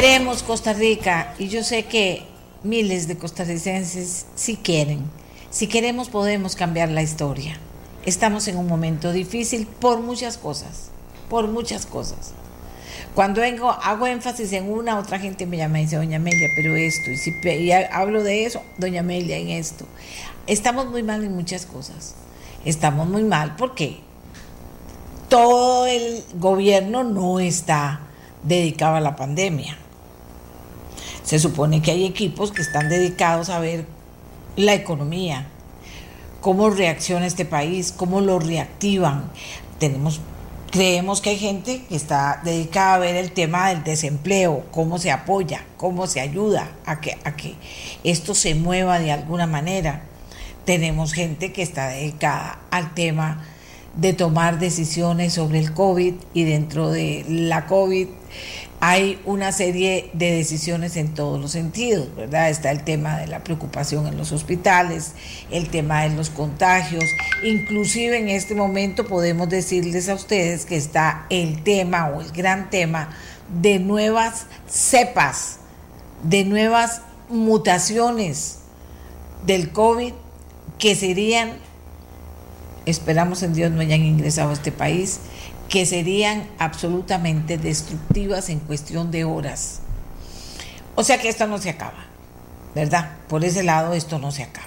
Queremos Costa Rica, y yo sé que miles de costarricenses sí quieren, si queremos podemos cambiar la historia. Estamos en un momento difícil por muchas cosas, por muchas cosas. Cuando vengo, hago énfasis en una, otra gente me llama y dice, doña Amelia, pero esto, y si y ha- hablo de eso, doña Amelia, en esto. Estamos muy mal en muchas cosas. Estamos muy mal porque todo el gobierno no está dedicado a la pandemia. Se supone que hay equipos que están dedicados a ver la economía, cómo reacciona este país, cómo lo reactivan. Tenemos, creemos que hay gente que está dedicada a ver el tema del desempleo, cómo se apoya, cómo se ayuda a que, a que esto se mueva de alguna manera. Tenemos gente que está dedicada al tema de tomar decisiones sobre el COVID y dentro de la COVID hay una serie de decisiones en todos los sentidos, ¿verdad? Está el tema de la preocupación en los hospitales, el tema de los contagios, inclusive en este momento podemos decirles a ustedes que está el tema o el gran tema de nuevas cepas, de nuevas mutaciones del COVID que serían esperamos en Dios no hayan ingresado a este país, que serían absolutamente destructivas en cuestión de horas. O sea que esto no se acaba, ¿verdad? Por ese lado esto no se acaba.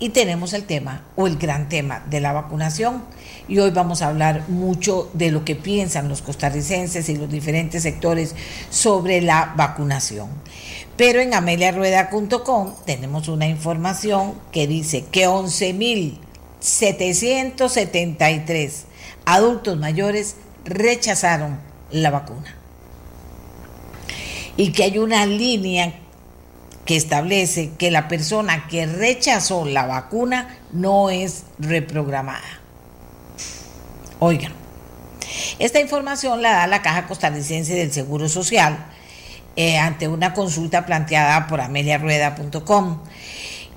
Y tenemos el tema, o el gran tema, de la vacunación. Y hoy vamos a hablar mucho de lo que piensan los costarricenses y los diferentes sectores sobre la vacunación. Pero en ameliarueda.com tenemos una información que dice que 11.773 adultos mayores rechazaron la vacuna. Y que hay una línea que establece que la persona que rechazó la vacuna no es reprogramada. Oigan, esta información la da la Caja Costarricense del Seguro Social eh, ante una consulta planteada por ameliarueda.com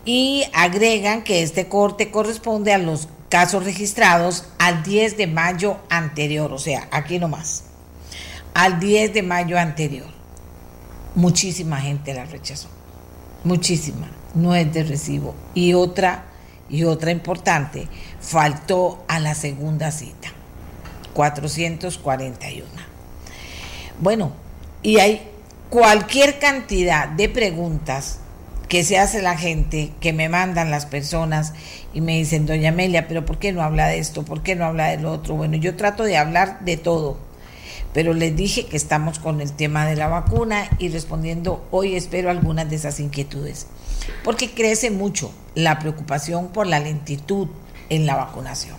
y agregan que este corte corresponde a los casos registrados al 10 de mayo anterior, o sea, aquí nomás, al 10 de mayo anterior. Muchísima gente la rechazó, muchísima, no es de recibo. Y otra, y otra importante, faltó a la segunda cita, 441. Bueno, y hay cualquier cantidad de preguntas que se hace la gente, que me mandan las personas y me dicen, doña Amelia, pero ¿por qué no habla de esto? ¿Por qué no habla del otro? Bueno, yo trato de hablar de todo, pero les dije que estamos con el tema de la vacuna y respondiendo hoy espero algunas de esas inquietudes, porque crece mucho la preocupación por la lentitud en la vacunación.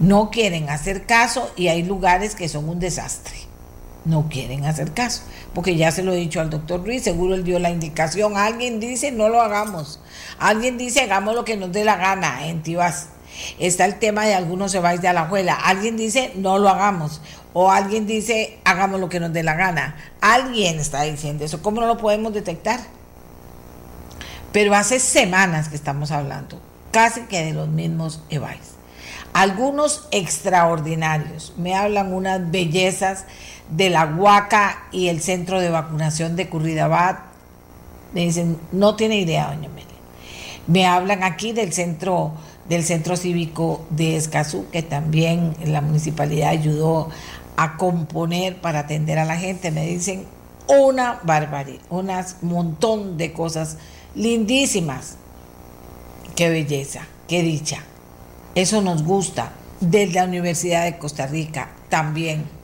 No quieren hacer caso y hay lugares que son un desastre no quieren hacer caso, porque ya se lo he dicho al doctor Ruiz, seguro él dio la indicación, alguien dice no lo hagamos, alguien dice hagamos lo que nos dé la gana en Tibás. Está el tema de algunos se vais de Alajuela, alguien dice no lo hagamos, o alguien dice hagamos lo que nos dé la gana, alguien está diciendo eso, ¿cómo no lo podemos detectar? Pero hace semanas que estamos hablando, casi que de los mismos EVAIS. Algunos extraordinarios, me hablan unas bellezas de la Huaca y el centro de vacunación de Curridabat. Me dicen, no tiene idea, doña Amelia. Me hablan aquí del centro, del centro cívico de Escazú, que también la municipalidad ayudó a componer para atender a la gente. Me dicen una barbaridad, un montón de cosas lindísimas. Qué belleza, qué dicha. Eso nos gusta. Desde la Universidad de Costa Rica también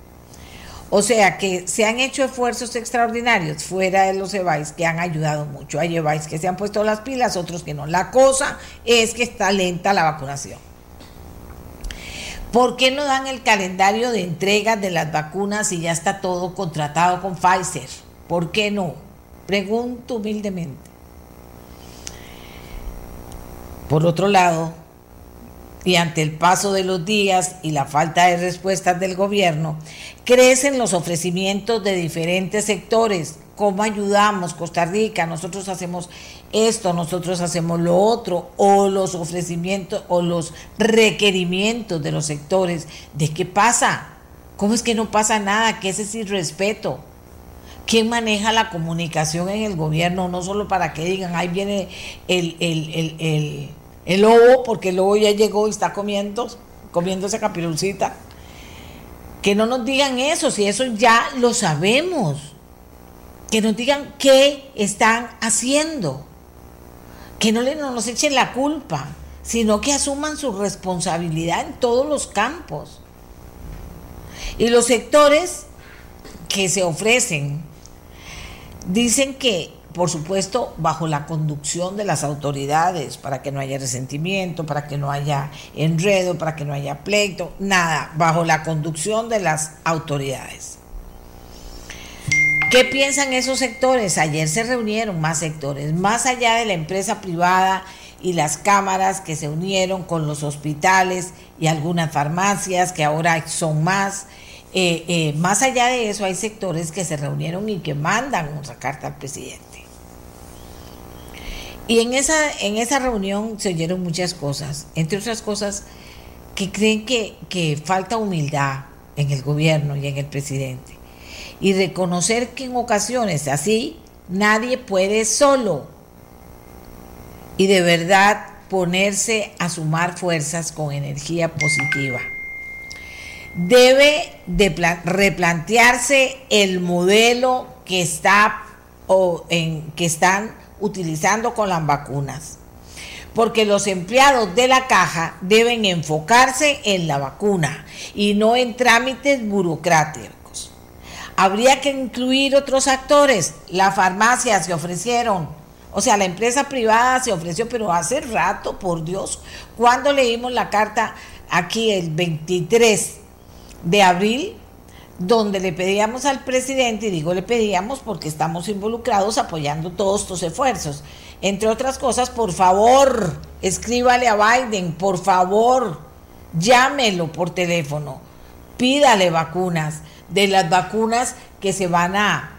O sea que se han hecho esfuerzos extraordinarios fuera de los EVAIS que han ayudado mucho. Hay EVAIS que se han puesto las pilas, otros que no. La cosa es que está lenta la vacunación. ¿Por qué no dan el calendario de entrega de las vacunas si ya está todo contratado con Pfizer? ¿Por qué no? Pregunto humildemente. Por otro lado, y ante el paso de los días y la falta de respuestas del gobierno, crecen los ofrecimientos de diferentes sectores. ¿Cómo ayudamos Costa Rica? Nosotros hacemos esto, nosotros hacemos lo otro, o los ofrecimientos o los requerimientos de los sectores. ¿De qué pasa? ¿Cómo es que no pasa nada? ¿Qué es ese respeto? ¿Quién maneja la comunicación en el gobierno? No solo para que digan, ahí viene el, el, el el lobo, porque el lobo ya llegó y está comiendo, comiendo esa capirucita. Que no nos digan eso, si eso ya lo sabemos. Que nos digan qué están haciendo. Que no, no nos echen la culpa, sino que asuman su responsabilidad en todos los campos. Y los sectores que se ofrecen dicen que por supuesto, bajo la conducción de las autoridades, para que no haya resentimiento, para que no haya enredo, para que no haya pleito, nada, bajo la conducción de las autoridades. ¿Qué piensan esos sectores? Ayer se reunieron más sectores, más allá de la empresa privada y las cámaras que se unieron con los hospitales y algunas farmacias, que ahora son más. Eh, eh, más allá de eso, hay sectores que se reunieron y que mandan una carta al presidente. Y en esa, en esa reunión se oyeron muchas cosas, entre otras cosas que creen que, que falta humildad en el gobierno y en el presidente. Y reconocer que en ocasiones así nadie puede solo. Y de verdad ponerse a sumar fuerzas con energía positiva. Debe de replantearse el modelo que está o en que están utilizando con las vacunas. Porque los empleados de la caja deben enfocarse en la vacuna y no en trámites burocráticos. Habría que incluir otros actores. La farmacia se ofrecieron. O sea, la empresa privada se ofreció, pero hace rato, por Dios, cuando leímos la carta aquí el 23 de abril, donde le pedíamos al presidente, y digo le pedíamos porque estamos involucrados apoyando todos estos esfuerzos. Entre otras cosas, por favor, escríbale a Biden, por favor, llámelo por teléfono, pídale vacunas, de las vacunas que se van a,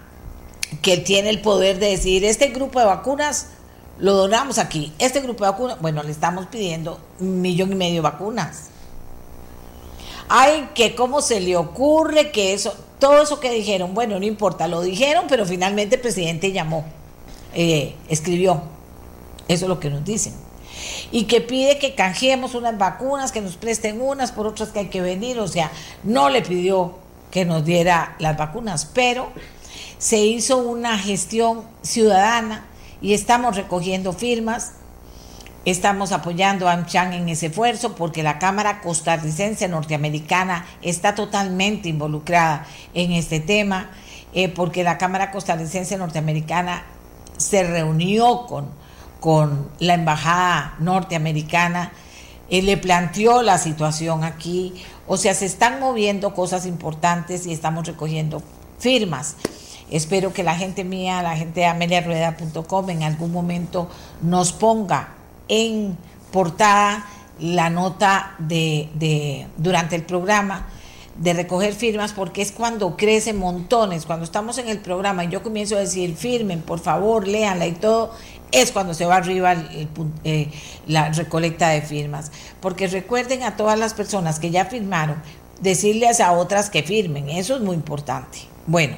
que tiene el poder de decir, este grupo de vacunas lo donamos aquí, este grupo de vacunas, bueno, le estamos pidiendo un millón y medio de vacunas ay, que cómo se le ocurre que eso, todo eso que dijeron, bueno, no importa, lo dijeron, pero finalmente el presidente llamó, eh, escribió, eso es lo que nos dicen. Y que pide que canjeemos unas vacunas, que nos presten unas por otras que hay que venir, o sea, no le pidió que nos diera las vacunas, pero se hizo una gestión ciudadana y estamos recogiendo firmas Estamos apoyando a AmCham en ese esfuerzo porque la Cámara Costarricense Norteamericana está totalmente involucrada en este tema, eh, porque la Cámara Costarricense Norteamericana se reunió con, con la Embajada Norteamericana, y le planteó la situación aquí, o sea, se están moviendo cosas importantes y estamos recogiendo firmas. Espero que la gente mía, la gente de ameliarueda.com en algún momento nos ponga en portada la nota de, durante el programa de recoger firmas porque es cuando crecen montones, cuando estamos en el programa y yo comienzo a decir firmen, por favor, léanla y todo, es cuando se va arriba eh, la recolecta de firmas. Porque recuerden a todas las personas que ya firmaron, decirles a otras que firmen, eso es muy importante. Bueno,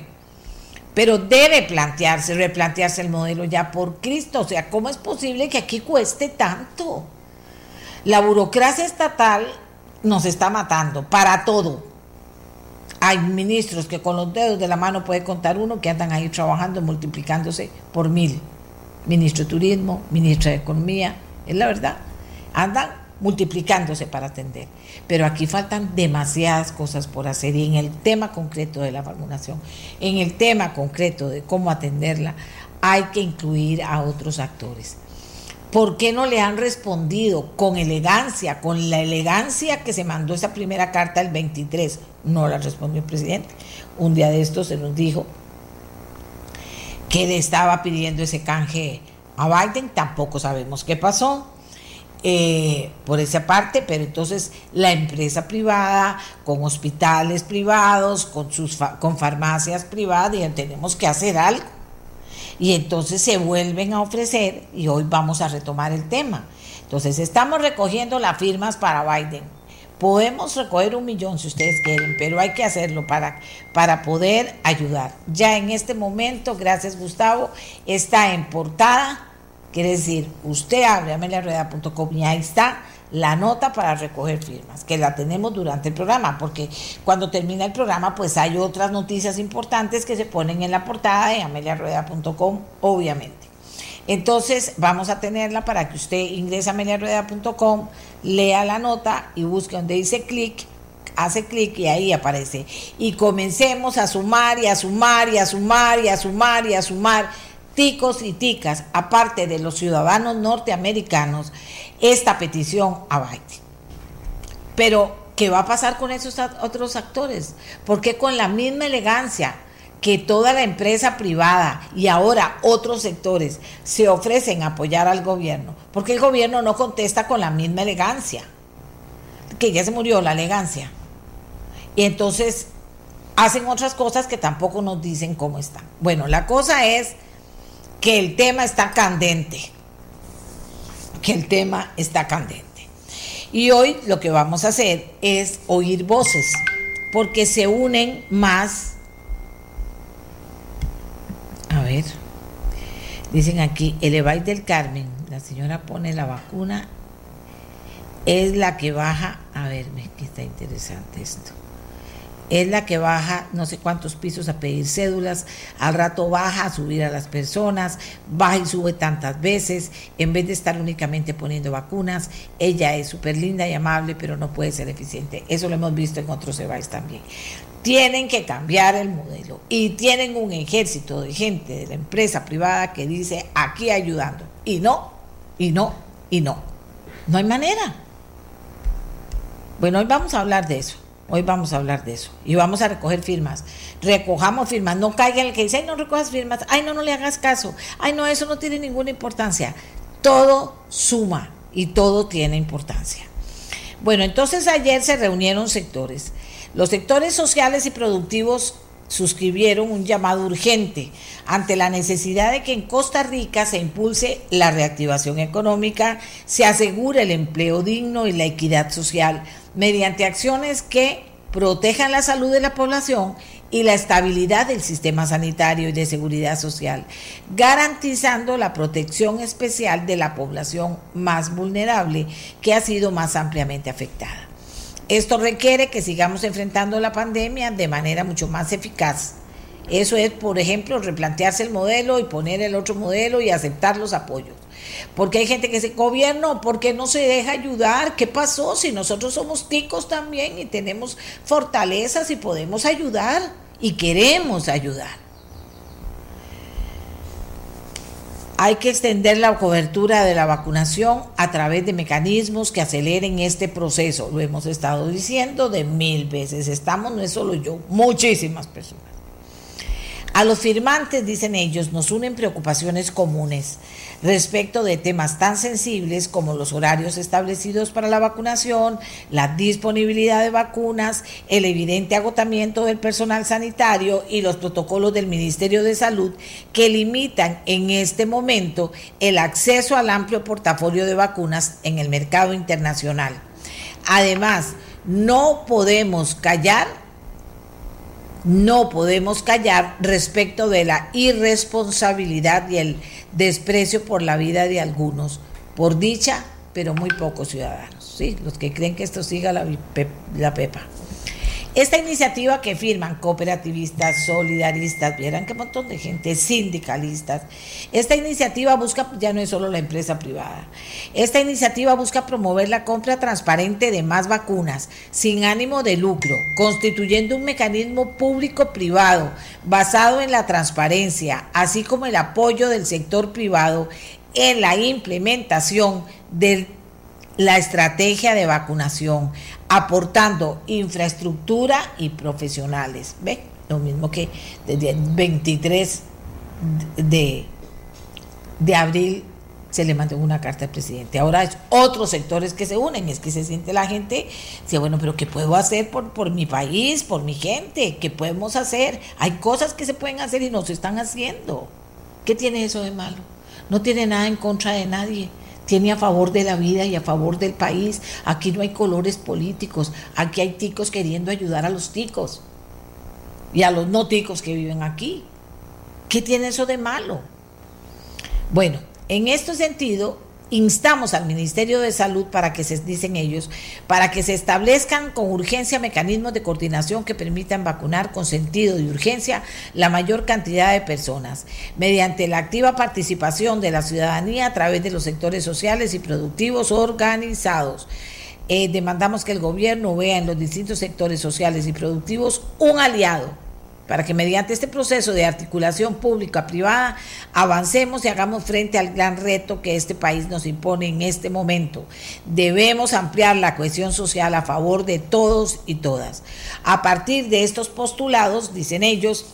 pero debe plantearse, replantearse el modelo ya por Cristo. O sea, ¿cómo es posible que aquí cueste tanto? La burocracia estatal nos está matando para todo. Hay ministros que con los dedos de la mano puede contar uno que andan ahí trabajando, multiplicándose por mil. Ministro de Turismo, ministro de Economía, es la verdad. Andan multiplicándose para atender. Pero aquí faltan demasiadas cosas por hacer y en el tema concreto de la vacunación, en el tema concreto de cómo atenderla, hay que incluir a otros actores. ¿Por qué no le han respondido con elegancia, con la elegancia que se mandó esa primera carta el 23? No la respondió el presidente. Un día de estos se nos dijo que le estaba pidiendo ese canje a Biden, tampoco sabemos qué pasó. Eh, por esa parte, pero entonces la empresa privada, con hospitales privados, con, sus con farmacias privadas, tenemos que hacer algo. Y entonces se vuelven a ofrecer y hoy vamos a retomar el tema. Entonces estamos recogiendo las firmas para Biden. Podemos recoger un millón si ustedes quieren, pero hay que hacerlo para, para poder ayudar. Ya en este momento, gracias Gustavo, está en portada Quiere decir, usted abre ameliarueda.com y ahí está la nota para recoger firmas, que la tenemos durante el programa, porque cuando termina el programa, pues hay otras noticias importantes que se ponen en la portada de ameliarueda.com, obviamente. Entonces, vamos a tenerla para que usted ingrese a ameliarueda.com, lea la nota y busque donde dice clic, hace clic y ahí aparece. Y comencemos a sumar y a sumar y a sumar y a sumar y a sumar ticos y ticas, aparte de los ciudadanos norteamericanos, esta petición a Biden. Pero, ¿qué va a pasar con esos otros actores? Porque con la misma elegancia que toda la empresa privada y ahora otros sectores se ofrecen a apoyar al gobierno? Porque el gobierno no contesta con la misma elegancia, que ya se murió la elegancia. Y entonces hacen otras cosas que tampoco nos dicen cómo están. Bueno, la cosa es que el tema está candente, que el tema está candente. Y hoy lo que vamos a hacer es oír voces, porque se unen más. A ver, dicen aquí, el Evay del Carmen, la señora pone la vacuna, es la que baja, a ver, que está interesante esto es la que baja no sé cuántos pisos a pedir cédulas, al rato baja a subir a las personas, baja y sube tantas veces, en vez de estar únicamente poniendo vacunas, ella es súper linda y amable, pero no puede ser eficiente. Eso lo hemos visto en otros EBAIS también. Tienen que cambiar el modelo y tienen un ejército de gente de la empresa privada que dice aquí ayudando. Y no, y no, y no. No hay manera. Bueno, hoy vamos a hablar de eso. Hoy vamos a hablar de eso y vamos a recoger firmas. Recojamos firmas, no caiga el que dice, ay, no recojas firmas, ay, no, no le hagas caso, ay, no, eso no tiene ninguna importancia. Todo suma y todo tiene importancia. Bueno, entonces ayer se reunieron sectores. Los sectores sociales y productivos suscribieron un llamado urgente ante la necesidad de que en Costa Rica se impulse la reactivación económica, se asegure el empleo digno y la equidad social mediante acciones que protejan la salud de la población y la estabilidad del sistema sanitario y de seguridad social, garantizando la protección especial de la población más vulnerable que ha sido más ampliamente afectada. Esto requiere que sigamos enfrentando la pandemia de manera mucho más eficaz. Eso es, por ejemplo, replantearse el modelo y poner el otro modelo y aceptar los apoyos. Porque hay gente que dice, gobierno, ¿por qué no se deja ayudar? ¿Qué pasó? Si nosotros somos ticos también y tenemos fortalezas y podemos ayudar y queremos ayudar. Hay que extender la cobertura de la vacunación a través de mecanismos que aceleren este proceso. Lo hemos estado diciendo de mil veces. Estamos, no es solo yo, muchísimas personas. A los firmantes, dicen ellos, nos unen preocupaciones comunes respecto de temas tan sensibles como los horarios establecidos para la vacunación, la disponibilidad de vacunas, el evidente agotamiento del personal sanitario y los protocolos del Ministerio de Salud que limitan en este momento el acceso al amplio portafolio de vacunas en el mercado internacional. Además, no podemos callar no podemos callar respecto de la irresponsabilidad y el desprecio por la vida de algunos, por dicha, pero muy pocos ciudadanos, ¿sí? los que creen que esto siga la, la pepa. Esta iniciativa que firman cooperativistas, solidaristas, vieran qué montón de gente, sindicalistas, esta iniciativa busca, ya no es solo la empresa privada, esta iniciativa busca promover la compra transparente de más vacunas sin ánimo de lucro, constituyendo un mecanismo público-privado basado en la transparencia, así como el apoyo del sector privado en la implementación de la estrategia de vacunación, aportando infraestructura y profesionales. ¿Ve? Lo mismo que desde el 23 de, de abril se le mandó una carta al presidente. Ahora es otros sectores que se unen, es que se siente la gente, dice, bueno, pero ¿qué puedo hacer por, por mi país, por mi gente? ¿Qué podemos hacer? Hay cosas que se pueden hacer y no se están haciendo. ¿Qué tiene eso de malo? No tiene nada en contra de nadie tiene a favor de la vida y a favor del país. Aquí no hay colores políticos, aquí hay ticos queriendo ayudar a los ticos y a los no ticos que viven aquí. ¿Qué tiene eso de malo? Bueno, en este sentido, instamos al Ministerio de Salud para que se dicen ellos, para que se establezcan con urgencia mecanismos de coordinación que permitan vacunar con sentido de urgencia la mayor cantidad de personas, mediante la activa participación de la ciudadanía a través de los sectores sociales y productivos organizados. Eh, demandamos que el gobierno vea en los distintos sectores sociales y productivos un aliado para que mediante este proceso de articulación pública-privada avancemos y hagamos frente al gran reto que este país nos impone en este momento. Debemos ampliar la cohesión social a favor de todos y todas. A partir de estos postulados, dicen ellos,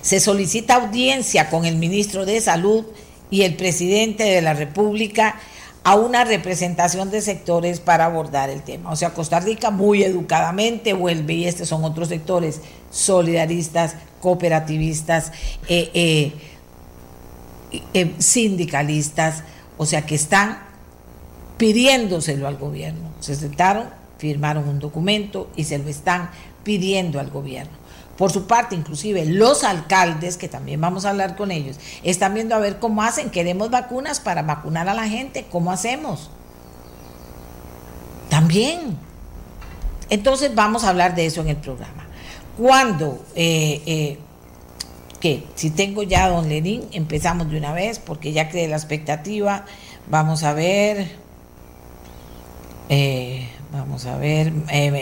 se solicita audiencia con el ministro de Salud y el presidente de la República a una representación de sectores para abordar el tema. O sea, Costa Rica muy educadamente vuelve, y estos son otros sectores, solidaristas, cooperativistas, eh, eh, eh, sindicalistas, o sea, que están pidiéndoselo al gobierno. Se sentaron, firmaron un documento y se lo están pidiendo al gobierno. Por su parte, inclusive los alcaldes, que también vamos a hablar con ellos, están viendo a ver cómo hacen. Queremos vacunas para vacunar a la gente. ¿Cómo hacemos? También. Entonces vamos a hablar de eso en el programa. Cuando, eh, eh, si tengo ya a don Lenín, empezamos de una vez porque ya creé la expectativa. Vamos a ver. Eh, vamos a ver.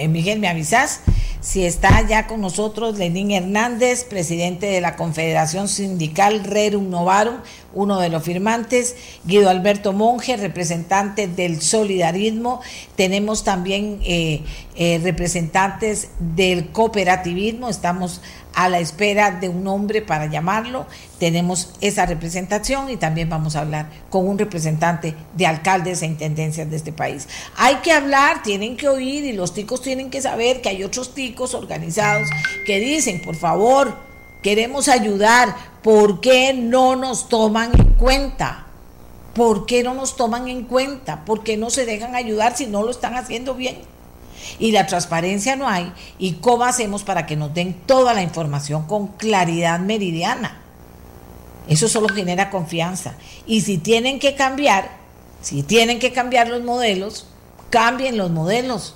Miguel, ¿me avisas? Si está ya con nosotros Lenín Hernández, presidente de la Confederación Sindical Rerum Novarum, uno de los firmantes, Guido Alberto Monge, representante del solidarismo, tenemos también eh, eh, representantes del cooperativismo, estamos a la espera de un nombre para llamarlo, tenemos esa representación y también vamos a hablar con un representante de alcaldes e intendencias de este país. Hay que hablar, tienen que oír y los ticos tienen que saber que hay otros ticos organizados que dicen, por favor, queremos ayudar, ¿por qué no nos toman en cuenta? ¿Por qué no nos toman en cuenta? ¿Por qué no se dejan ayudar si no lo están haciendo bien? Y la transparencia no hay. ¿Y cómo hacemos para que nos den toda la información con claridad meridiana? Eso solo genera confianza. Y si tienen que cambiar, si tienen que cambiar los modelos, cambien los modelos.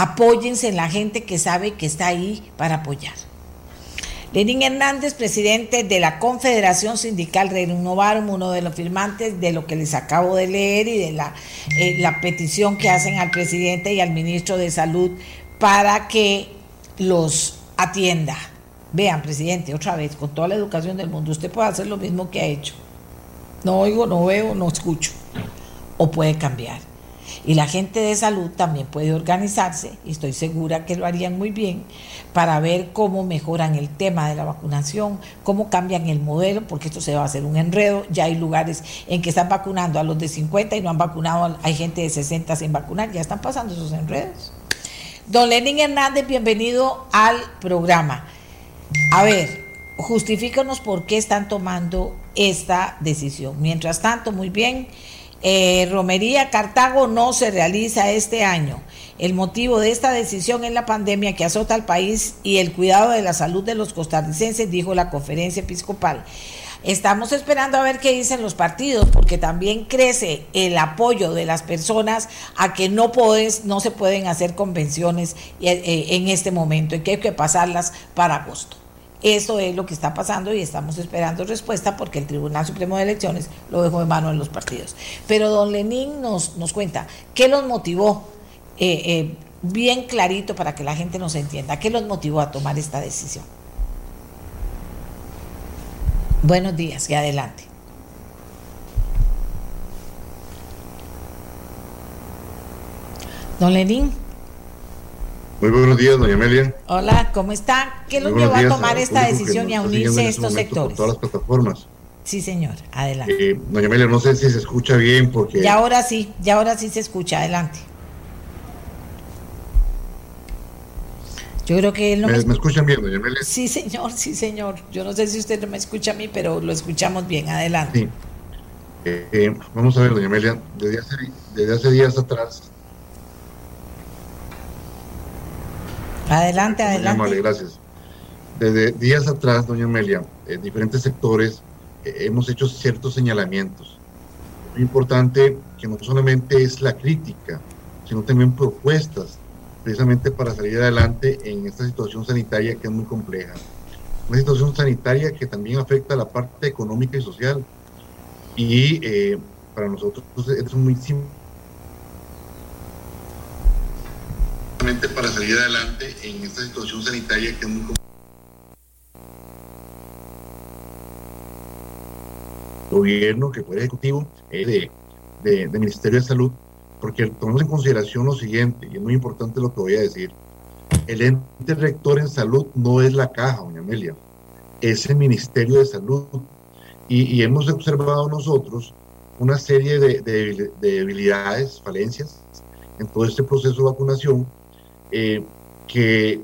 Apóyense en la gente que sabe que está ahí para apoyar. Lenín Hernández, presidente de la Confederación Sindical Renovarum, uno de los firmantes de lo que les acabo de leer y de la, eh, la petición que hacen al presidente y al ministro de Salud para que los atienda. Vean, presidente, otra vez, con toda la educación del mundo, usted puede hacer lo mismo que ha hecho. No oigo, no veo, no escucho. O puede cambiar. Y la gente de salud también puede organizarse, y estoy segura que lo harían muy bien, para ver cómo mejoran el tema de la vacunación, cómo cambian el modelo, porque esto se va a hacer un enredo. Ya hay lugares en que están vacunando a los de 50 y no han vacunado, hay gente de 60 sin vacunar, ya están pasando esos enredos. Don Lenín Hernández, bienvenido al programa. A ver, justifícanos por qué están tomando esta decisión. Mientras tanto, muy bien, Eh, romería Cartago no se realiza este año. El motivo de esta decisión es la pandemia que azota al país y el cuidado de la salud de los costarricenses, dijo la conferencia episcopal. Estamos esperando a ver qué dicen los partidos, porque también crece el apoyo de las personas a que no, no se pueden hacer convenciones eh, eh, en este momento y que hay que pasarlas para agosto. Eso es lo que está pasando y estamos esperando respuesta porque el Tribunal Supremo de Elecciones lo dejó en manos de los partidos. Pero don Lenín nos, nos cuenta qué los motivó, eh, bien clarito para que la gente nos entienda, qué los motivó a tomar esta decisión. Buenos días y adelante. Don Lenín. Muy buenos días, doña Amelia. Hola, ¿cómo está? ¿Qué los llevó a tomar esta decisión y a unirse a estos sectores? todas las plataformas. Sí, señor, adelante. Eh, doña Amelia, no sé si se escucha bien porque... Ya ahora sí, ya ahora sí se escucha, adelante. Yo creo que él no me, me, escuchan bien, doña Amelia. Sí, señor, sí, señor. Yo no sé si usted no me escucha a mí, pero lo escuchamos bien. Adelante. Sí. Eh, eh, vamos a ver, doña Amelia, desde hace, desde hace días atrás. Adelante, adelante. Vale, gracias. Desde días atrás, doña Amelia, en diferentes sectores eh, hemos hecho ciertos señalamientos. Muy importante que no solamente es la crítica, sino también propuestas precisamente para salir adelante en esta situación sanitaria que es muy compleja. Una situación sanitaria que también afecta a la parte económica y social. Y eh, para nosotros es muy simple. Para salir adelante en esta situación sanitaria que es muy gobierno, que fue el ejecutivo, eh, de, de, de Ministerio de Salud, porque tomamos en consideración lo siguiente, y es muy importante lo que voy a decir. El ente rector en salud no es la caja, doña Amelia, es el Ministerio de Salud. Y, hemos observado nosotros una serie de, de, debilidades, falencias en todo este proceso de vacunación, eh, que,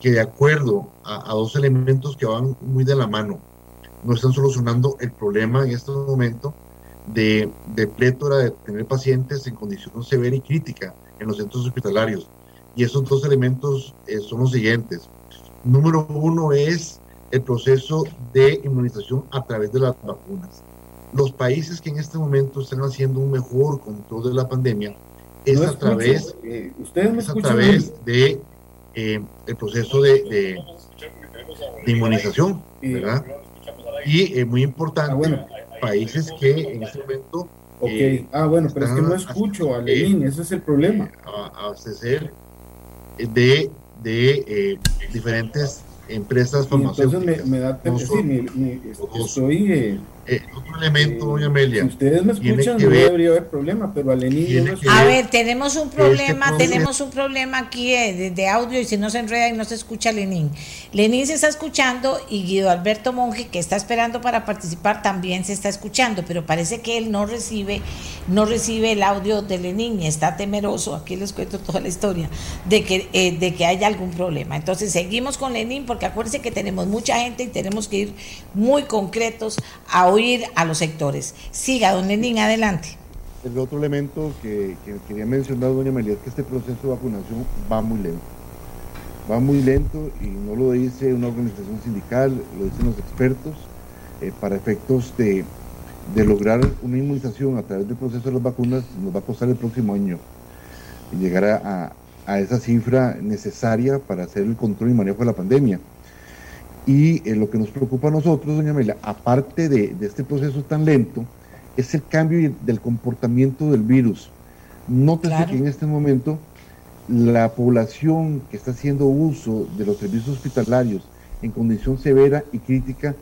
que, de acuerdo a, a, dos elementos que van muy de la mano, no están solucionando el problema en este momento de, de plétora de tener pacientes en condición severa y crítica en los centros hospitalarios. Y esos dos elementos eh, son los siguientes. Número uno es el proceso de inmunización a través de las vacunas. Los países que en este momento están haciendo un mejor control de la pandemia es a través, eh, ¿ustedes es a través de eh, el proceso de, de, de inmunización, ¿verdad? Y es muy importante, Ah, bueno. países que en este momento Ok, eh, ah, bueno, pero es que no escucho a eh, Lenín, ese es el problema. a- abastecer de, de eh, diferentes empresas Y entonces farmacéuticas. me, me da No sí, son- mi- mi- es- no estoy. Eh, otro elemento, doña Amelia, si ustedes me escuchan, no ver- debería haber problema, pero a Lenín tiene no A ver- tenemos un problema, proceso- tenemos un problema aquí eh, de, de audio y si no se enreda y no se escucha Lenín. Lenín se está escuchando y Guido Alberto Monge, que está esperando para participar, también se está escuchando, pero parece que él no recibe, no recibe el audio de Lenín y está temeroso, aquí les cuento toda la historia, de que, eh, de que haya algún problema. Entonces seguimos con Lenín porque acuérdense que tenemos mucha gente y tenemos que ir muy concretos a oír a los sectores. Siga, don Lenín, adelante. El otro elemento que, que quería mencionar, doña Amelia, es que este proceso de vacunación va muy lento. Va muy lento y no lo dice una organización sindical, lo dicen los expertos, eh, para efectos de, de lograr una inmunización a través del proceso de las vacunas, nos va a costar el próximo año llegar a- a esa cifra necesaria para hacer el control y manejo de la pandemia. Y eh, lo que nos preocupa a nosotros, doña Amelia, aparte de, de este proceso tan lento, es el cambio del comportamiento del virus. Nótese Claro. que en este momento la población que está haciendo uso de los servicios hospitalarios en condición severa y crítica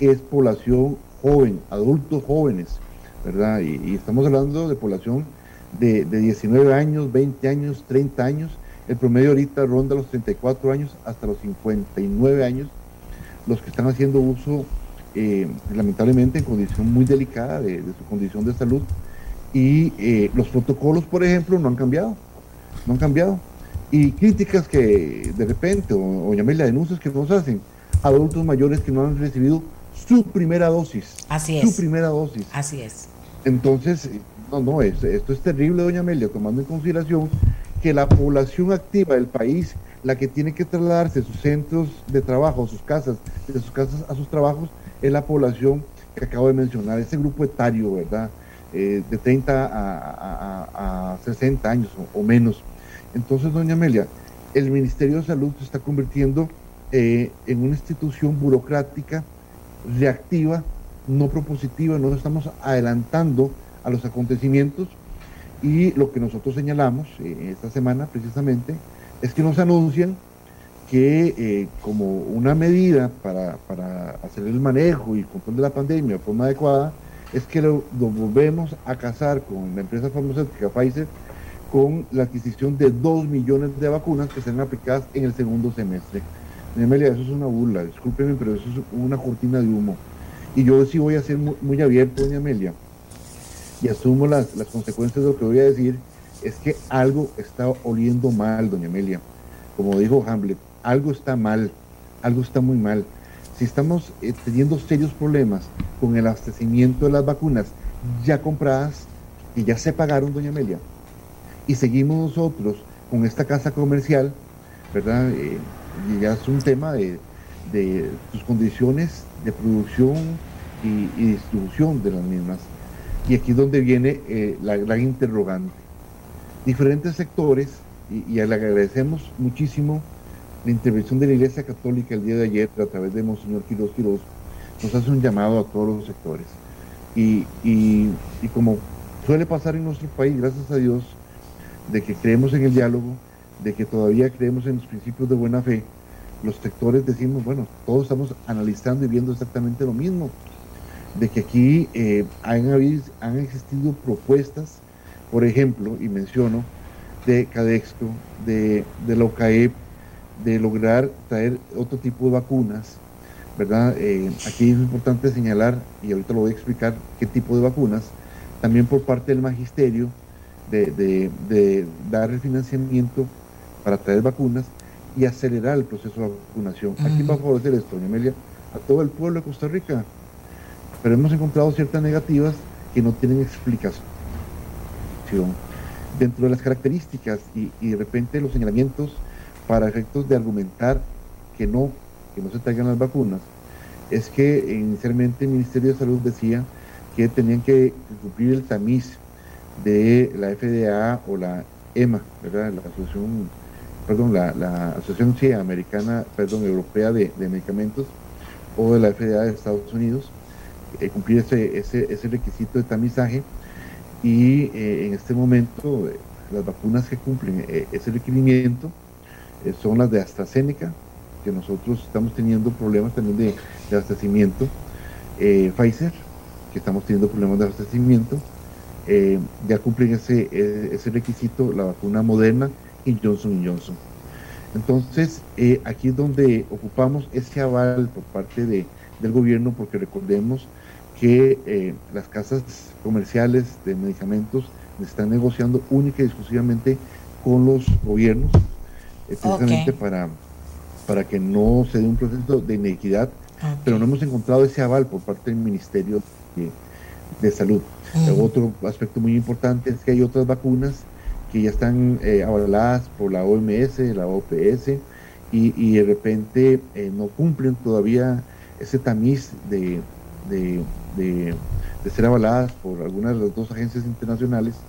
es población joven, adultos jóvenes, ¿verdad? Y, y estamos hablando de población de, de 19 años, 20 años, 30 años. El promedio ahorita ronda los 34 años hasta los 59 años, los que están haciendo uso eh, lamentablemente en condición muy delicada de, de su condición de salud. Y eh, los protocolos, por ejemplo, no han cambiado, no han cambiado. Y críticas que de repente, o, o llamémosle denuncias que nos hacen, adultos mayores que no han recibido su primera dosis, Así su es. primera dosis. Así es. Entonces, No, no, es- esto es terrible, doña Amelia, tomando en consideración que la población activa del país, la que tiene que trasladarse de sus centros de trabajo, sus casas, de sus casas a sus trabajos, es la población que acabo de mencionar, ese grupo etario, ¿verdad? Eh, de 30 a, a- a- a 60 años o, menos. Entonces, doña Amelia, el Ministerio de Salud se está convirtiendo eh, en una institución burocrática, reactiva, no propositiva, no estamos adelantando a los acontecimientos y lo que nosotros señalamos eh, esta semana precisamente es que nos anuncian que eh, como una medida para, para hacer el manejo y control de la pandemia de forma adecuada es que lo, volvemos a casar con la empresa farmacéutica Pfizer con la adquisición de 2 millones de vacunas que serán aplicadas en el segundo semestre. Doña Amelia, eso es una burla, discúlpeme, pero eso es una cortina de humo. Y yo sí voy a ser muy, muy abierto, doña Amelia, y asumo las, las consecuencias de lo que voy a decir, es que algo está oliendo mal, doña Amelia. Como dijo Hamlet, algo está mal, algo está muy mal. Si estamos eh, teniendo serios problemas con el abastecimiento de las vacunas ya compradas, que ya se pagaron, doña Amelia, y seguimos nosotros con esta casa comercial, ¿verdad? Eh, ya es un tema de, de sus condiciones de producción y, y distribución de las mismas. Y aquí es donde viene eh, la gran interrogante. Diferentes sectores, y, y le agradecemos muchísimo la intervención de la Iglesia Católica el día de ayer a través de Monseñor Quiroz Quiroz, nos hace un llamado a todos los sectores. Y, y, y como suele pasar en nuestro país, gracias a Dios, de que creemos en el diálogo, de que todavía creemos en los principios de buena fe, los sectores decimos, bueno, todos estamos analizando y viendo exactamente lo mismo, de que aquí eh, han, han existido propuestas, por ejemplo, y menciono, de Cadexco, de, de la OCAEP, de lograr traer otro tipo de vacunas, ¿verdad? Eh, aquí es importante señalar, y ahorita lo voy a explicar, qué tipo de vacunas, también por parte del magisterio, de, de, de dar el financiamiento para traer vacunas y acelerar el proceso de vacunación. Aquí va a favorecer esto, doña Amelia, a todo el pueblo de Costa Rica. Pero hemos encontrado ciertas negativas que no tienen explicación. Dentro de las características y, de repente los señalamientos para efectos de argumentar que no, que no se traigan las vacunas, es que inicialmente el Ministerio de Salud decía que tenían que cumplir el tamiz de la FDA o la EMA, ¿verdad? La Asociación, perdón, la, Asociación sí, Americana, perdón, Europea de, Medicamentos o de la FDA de Estados Unidos, eh, cumplir ese, ese requisito de tamizaje y eh, en este momento eh, las vacunas que cumplen eh, ese requerimiento eh, son las de AstraZeneca, que nosotros estamos teniendo problemas también de, abastecimiento, Pfizer, que estamos teniendo problemas de abastecimiento, ya cumplen ese, eh, ese requisito la vacuna moderna y Johnson Johnson. Entonces, aquí es donde ocupamos ese aval por parte de, del gobierno, porque recordemos que eh, las casas comerciales de medicamentos están negociando única y exclusivamente con los gobiernos, eh, precisamente para, para que no se dé un proceso de inequidad, pero no hemos encontrado ese aval por parte del Ministerio de, de Salud. Mm. Otro aspecto muy importante es que hay otras vacunas que ya están eh, avaladas por la OMS, la OPS, y, y de repente eh, no cumplen todavía ese tamiz de, de, de- de ser avaladas por algunas de las dos agencias internacionales,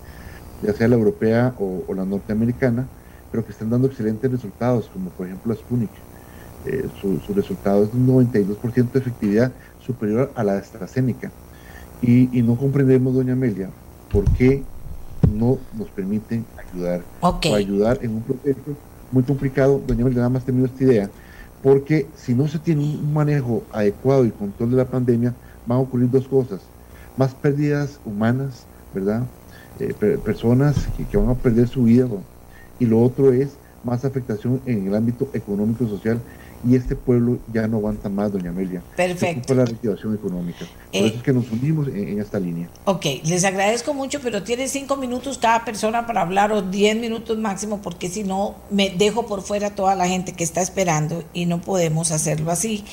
ya sea la europea o, o la norteamericana, pero que están dando excelentes resultados, como por ejemplo la Sputnik. Eh, su, su resultado es de un 92% de efectividad superior a la de AstraZeneca. Y, y no comprendemos, doña Amelia, por qué no nos permiten ayudar Ok. o ayudar en un proceso muy complicado. Doña Amelia, nada más termino esta idea, porque si no se tiene un manejo adecuado y control de la pandemia, van a ocurrir dos cosas. Más pérdidas humanas, ¿verdad? Eh, per- personas que, que van a perder su vida. ¿no? Y lo otro es más afectación en el ámbito económico y social. Y este pueblo ya no aguanta más, doña Amelia. Perfecto. Por la reactivación económica. Por Eh, eso es que nos unimos en, en esta línea. Ok, les agradezco mucho, pero tiene cinco minutos cada persona para hablar o diez minutos máximo, porque si no me dejo por fuera toda la gente que está esperando y no podemos hacerlo así.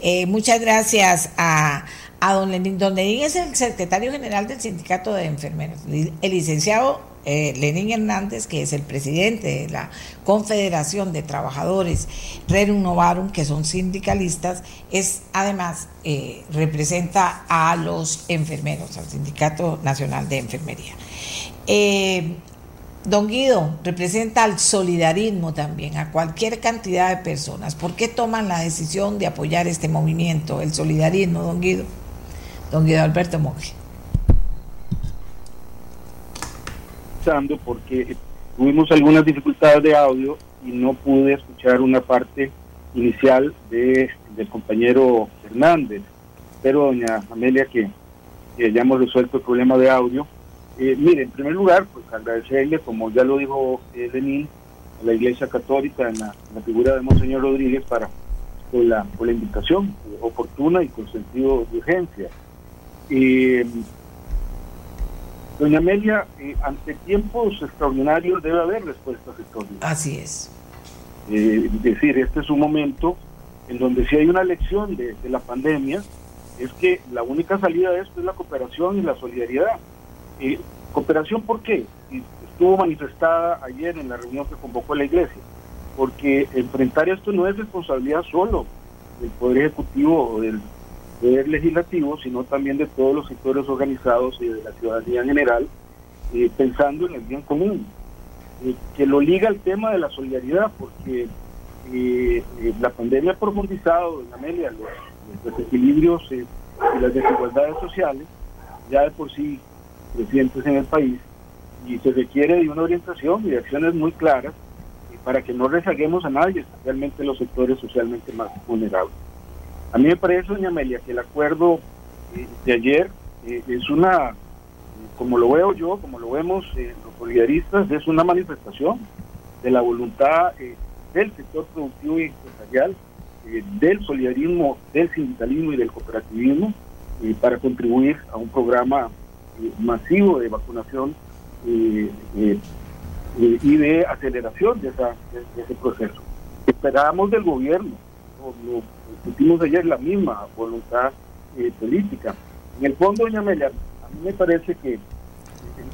Eh, muchas gracias a, a don Lenín. Don Lenín es el secretario general del sindicato de enfermeros. El licenciado eh, Lenín Hernández, que es el presidente de la Confederación de Trabajadores Rerum Novarum, que son sindicalistas, es además eh, representa a los enfermeros, al Sindicato Nacional de Enfermería. Eh, Don Guido representa al solidarismo también, a cualquier cantidad de personas. ¿Por qué toman la decisión de apoyar este movimiento, el solidarismo, don Guido? Don Guido Alberto Monge. Porque tuvimos algunas dificultades de audio y no pude escuchar una parte inicial de, del compañero Hernández. Pero doña Amelia que, que hayamos resuelto el problema de audio eh, mire, en primer lugar, pues agradecerle, como ya lo dijo eh, Lenín, a la Iglesia Católica en la, figura de Monseñor Rodríguez para por la, por la invitación eh, oportuna y con sentido de urgencia. Doña Amelia, eh, ante tiempos extraordinarios debe haber respuestas extraordinarias. Así es. es decir, este es un momento en donde si hay una lección de, de la pandemia, es que la única salida de esto es la cooperación y la solidaridad cooperación, ¿por qué? Estuvo manifestada ayer en la reunión que convocó la Iglesia, porque enfrentar esto no es responsabilidad solo del Poder Ejecutivo o del Poder Legislativo, sino también de todos los sectores organizados y de la ciudadanía en general, eh, pensando en el bien común, eh, que lo liga al tema de la solidaridad, porque eh, la pandemia ha profundizado, en Amelia, los, los desequilibrios y las desigualdades sociales, ya de por sí presidentes en el país y se requiere de una orientación y de acciones muy claras para que no rezaguemos a nadie, especialmente los sectores socialmente más vulnerables. A mí me parece, doña Amelia, que el acuerdo eh, de ayer eh, es una, como lo veo yo, como lo vemos eh, los solidaristas, es una manifestación de la voluntad del sector productivo y empresarial, del solidarismo, del sindicalismo y del cooperativismo para contribuir a un programa masivo de vacunación y de aceleración de, esa, ese proceso. Esperábamos del gobierno, lo discutimos ayer, la misma voluntad política. En el fondo, doña Amelia, a mí me parece que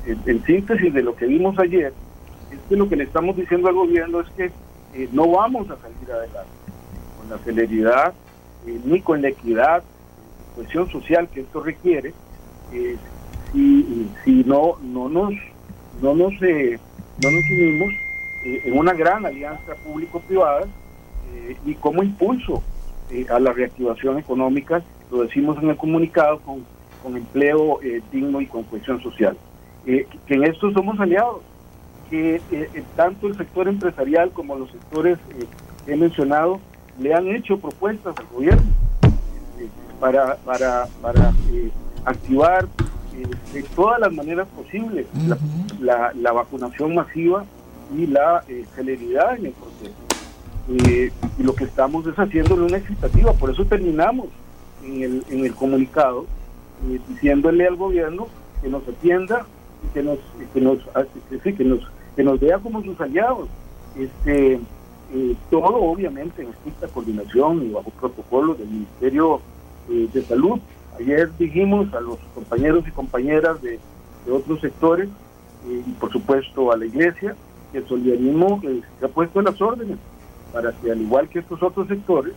en, síntesis de lo que vimos ayer, es que lo que le estamos diciendo al gobierno es que no vamos a salir adelante con la celeridad ni con la equidad, cohesión social que esto requiere, si, si no, no nos, no nos, eh, no nos unimos eh, en una gran alianza público-privada eh, y como impulso a la reactivación económica, lo decimos en el comunicado, con, con empleo digno y con cohesión social. que en esto somos aliados, que tanto el sector empresarial como los sectores que he mencionado le han hecho propuestas al gobierno para, para, para activar de todas las maneras posibles la, la, vacunación masiva y la eh, celeridad en el proceso. Eh, y lo que estamos es haciéndole una expectativa, por eso terminamos en el, comunicado eh, diciéndole al gobierno que nos atienda y que nos, que nos, que nos, que nos vea como sus aliados. Este, todo obviamente en estricta coordinación y bajo protocolos del Ministerio de Salud, Ayer dijimos a los compañeros y compañeras de, otros sectores eh, y por supuesto a la iglesia que el solidarismo eh, se ha puesto en las órdenes para que al igual que estos otros sectores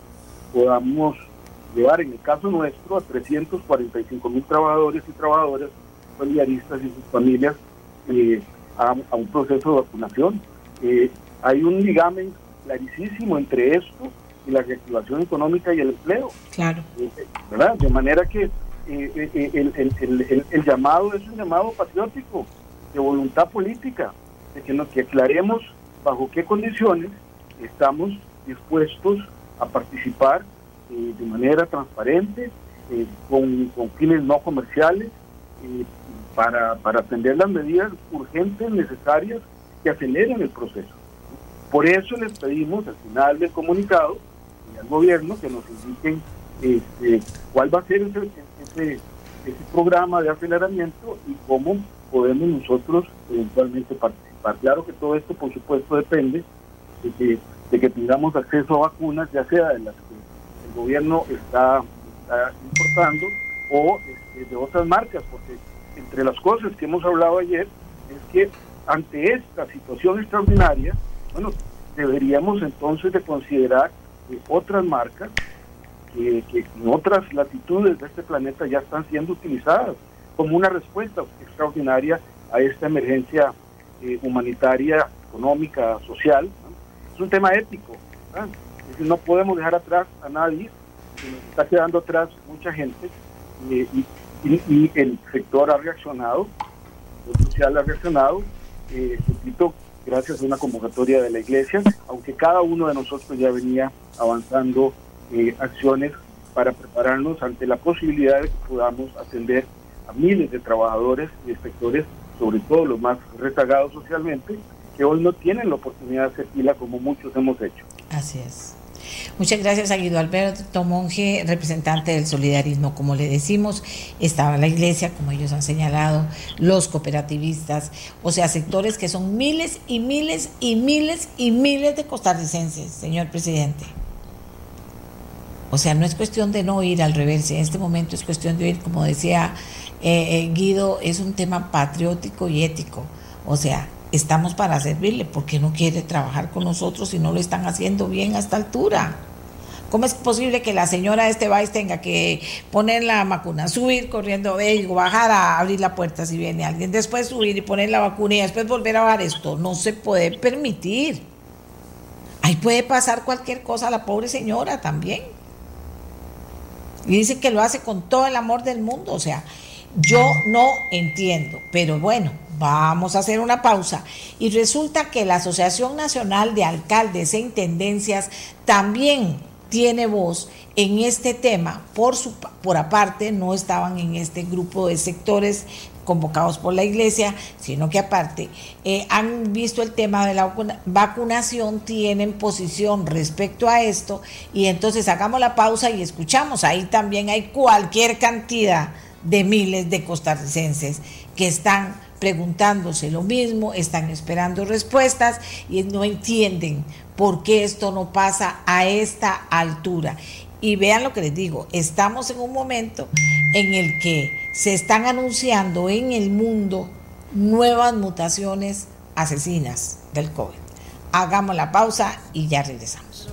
podamos llevar en el caso nuestro a 345 mil trabajadores y trabajadoras solidaristas y sus familias eh, a, a, un proceso de vacunación. hay un ligamen clarísimo entre esto y la reactivación económica y el empleo. Claro. ¿Verdad? De manera que eh, eh, el, el, el, llamado es un llamado patriótico, de voluntad política, de que, nos, que aclaremos bajo qué condiciones estamos dispuestos a participar eh, de manera transparente, con, con, fines no comerciales, para, para atender las medidas urgentes, necesarias, que aceleren el proceso. Por eso les pedimos al final del comunicado al gobierno que nos indiquen este, cuál va a ser ese, ese, programa de aceleramiento y cómo podemos nosotros eventualmente participar. Claro que todo esto, por supuesto, depende de que, de que tengamos acceso a vacunas, ya sea de las que el gobierno está, importando o este, de otras marcas, porque entre las cosas que hemos hablado ayer es que ante esta situación extraordinaria, bueno, deberíamos entonces de considerar que otras marcas que, que en otras latitudes de este planeta ya están siendo utilizadas como una respuesta extraordinaria a esta emergencia eh, humanitaria, económica, social. Un tema ético. no podemos dejar atrás a nadie, nos está quedando atrás mucha gente y el sector ha reaccionado, el social ha reaccionado, eh, repito, gracias a una convocatoria de la iglesia, aunque cada uno de nosotros ya venía avanzando eh, acciones para prepararnos ante la posibilidad de que podamos atender a miles de trabajadores y sectores, sobre todo los más rezagados socialmente, que hoy no tienen la oportunidad de hacer fila como muchos hemos hecho. Así es. Muchas gracias a Guido Alberto Monge, representante del solidarismo. Como le decimos, estaba la iglesia, como ellos han señalado, los cooperativistas, o sea, sectores que son miles y miles y miles y miles de costarricenses, señor presidente. O sea, no es cuestión de no ir al revés, en este momento es cuestión de ir, como decía eh, eh, Guido, es un tema patriótico y ético. O sea, estamos para servirle, porque no quiere trabajar con nosotros y no lo están haciendo bien a esta altura? ¿Cómo es posible que la señora de este país tenga que poner la vacuna, subir corriendo, bajar a abrir la puerta si viene alguien, después subir y poner la vacuna y después volver a bajar esto? No se puede permitir. Ahí puede pasar cualquier cosa a la pobre señora también. Y dice que lo hace con todo el amor del mundo. O sea, yo no entiendo. Pero bueno, vamos a hacer una pausa. Y resulta que la Asociación Nacional de Alcaldes e Intendencias también tiene voz en este tema. Por, su, por aparte, no estaban en este grupo de sectores convocados por la iglesia, sino que aparte eh, han visto el tema de la vacuna- vacunación, tienen posición respecto a esto y entonces hagamos la pausa y escuchamos. Ahí también hay cualquier cantidad de miles de costarricenses que están preguntándose lo mismo, están esperando respuestas y no entienden por qué esto no pasa a esta altura. Y vean lo que les digo, estamos en un momento en el que se están anunciando en el mundo nuevas mutaciones asesinas del COVID. Hagamos la pausa y ya regresamos.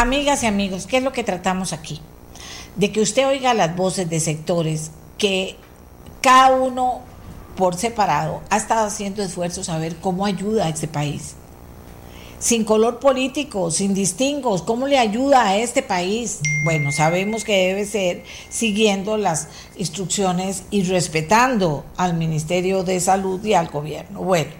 Amigas y amigos, ¿qué es lo que tratamos aquí? De que usted oiga las voces de sectores que cada uno por separado ha estado haciendo esfuerzos a ver cómo ayuda a este país. Sin color político, sin distingos, ¿cómo le ayuda a este país? Bueno, sabemos que debe ser siguiendo las instrucciones y respetando al Ministerio de Salud y al gobierno. Bueno,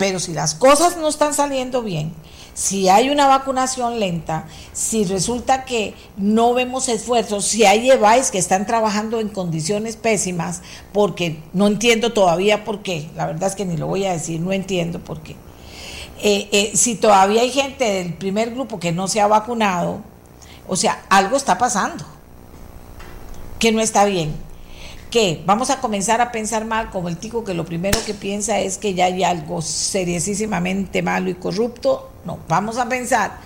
pero si las cosas no están saliendo bien, si hay una vacunación lenta, si resulta que no vemos esfuerzos, si hay EVAIS que están trabajando en condiciones pésimas, porque no entiendo todavía por qué, la verdad es que ni lo voy a decir, no entiendo por qué. Eh, eh, si todavía hay gente del primer grupo que no se ha vacunado, o sea, algo está pasando que no está bien. ¿Qué? Vamos a comenzar a pensar mal como el tico que lo primero que piensa es que ya hay algo seriosísimamente malo y corrupto. No, vamos a pensar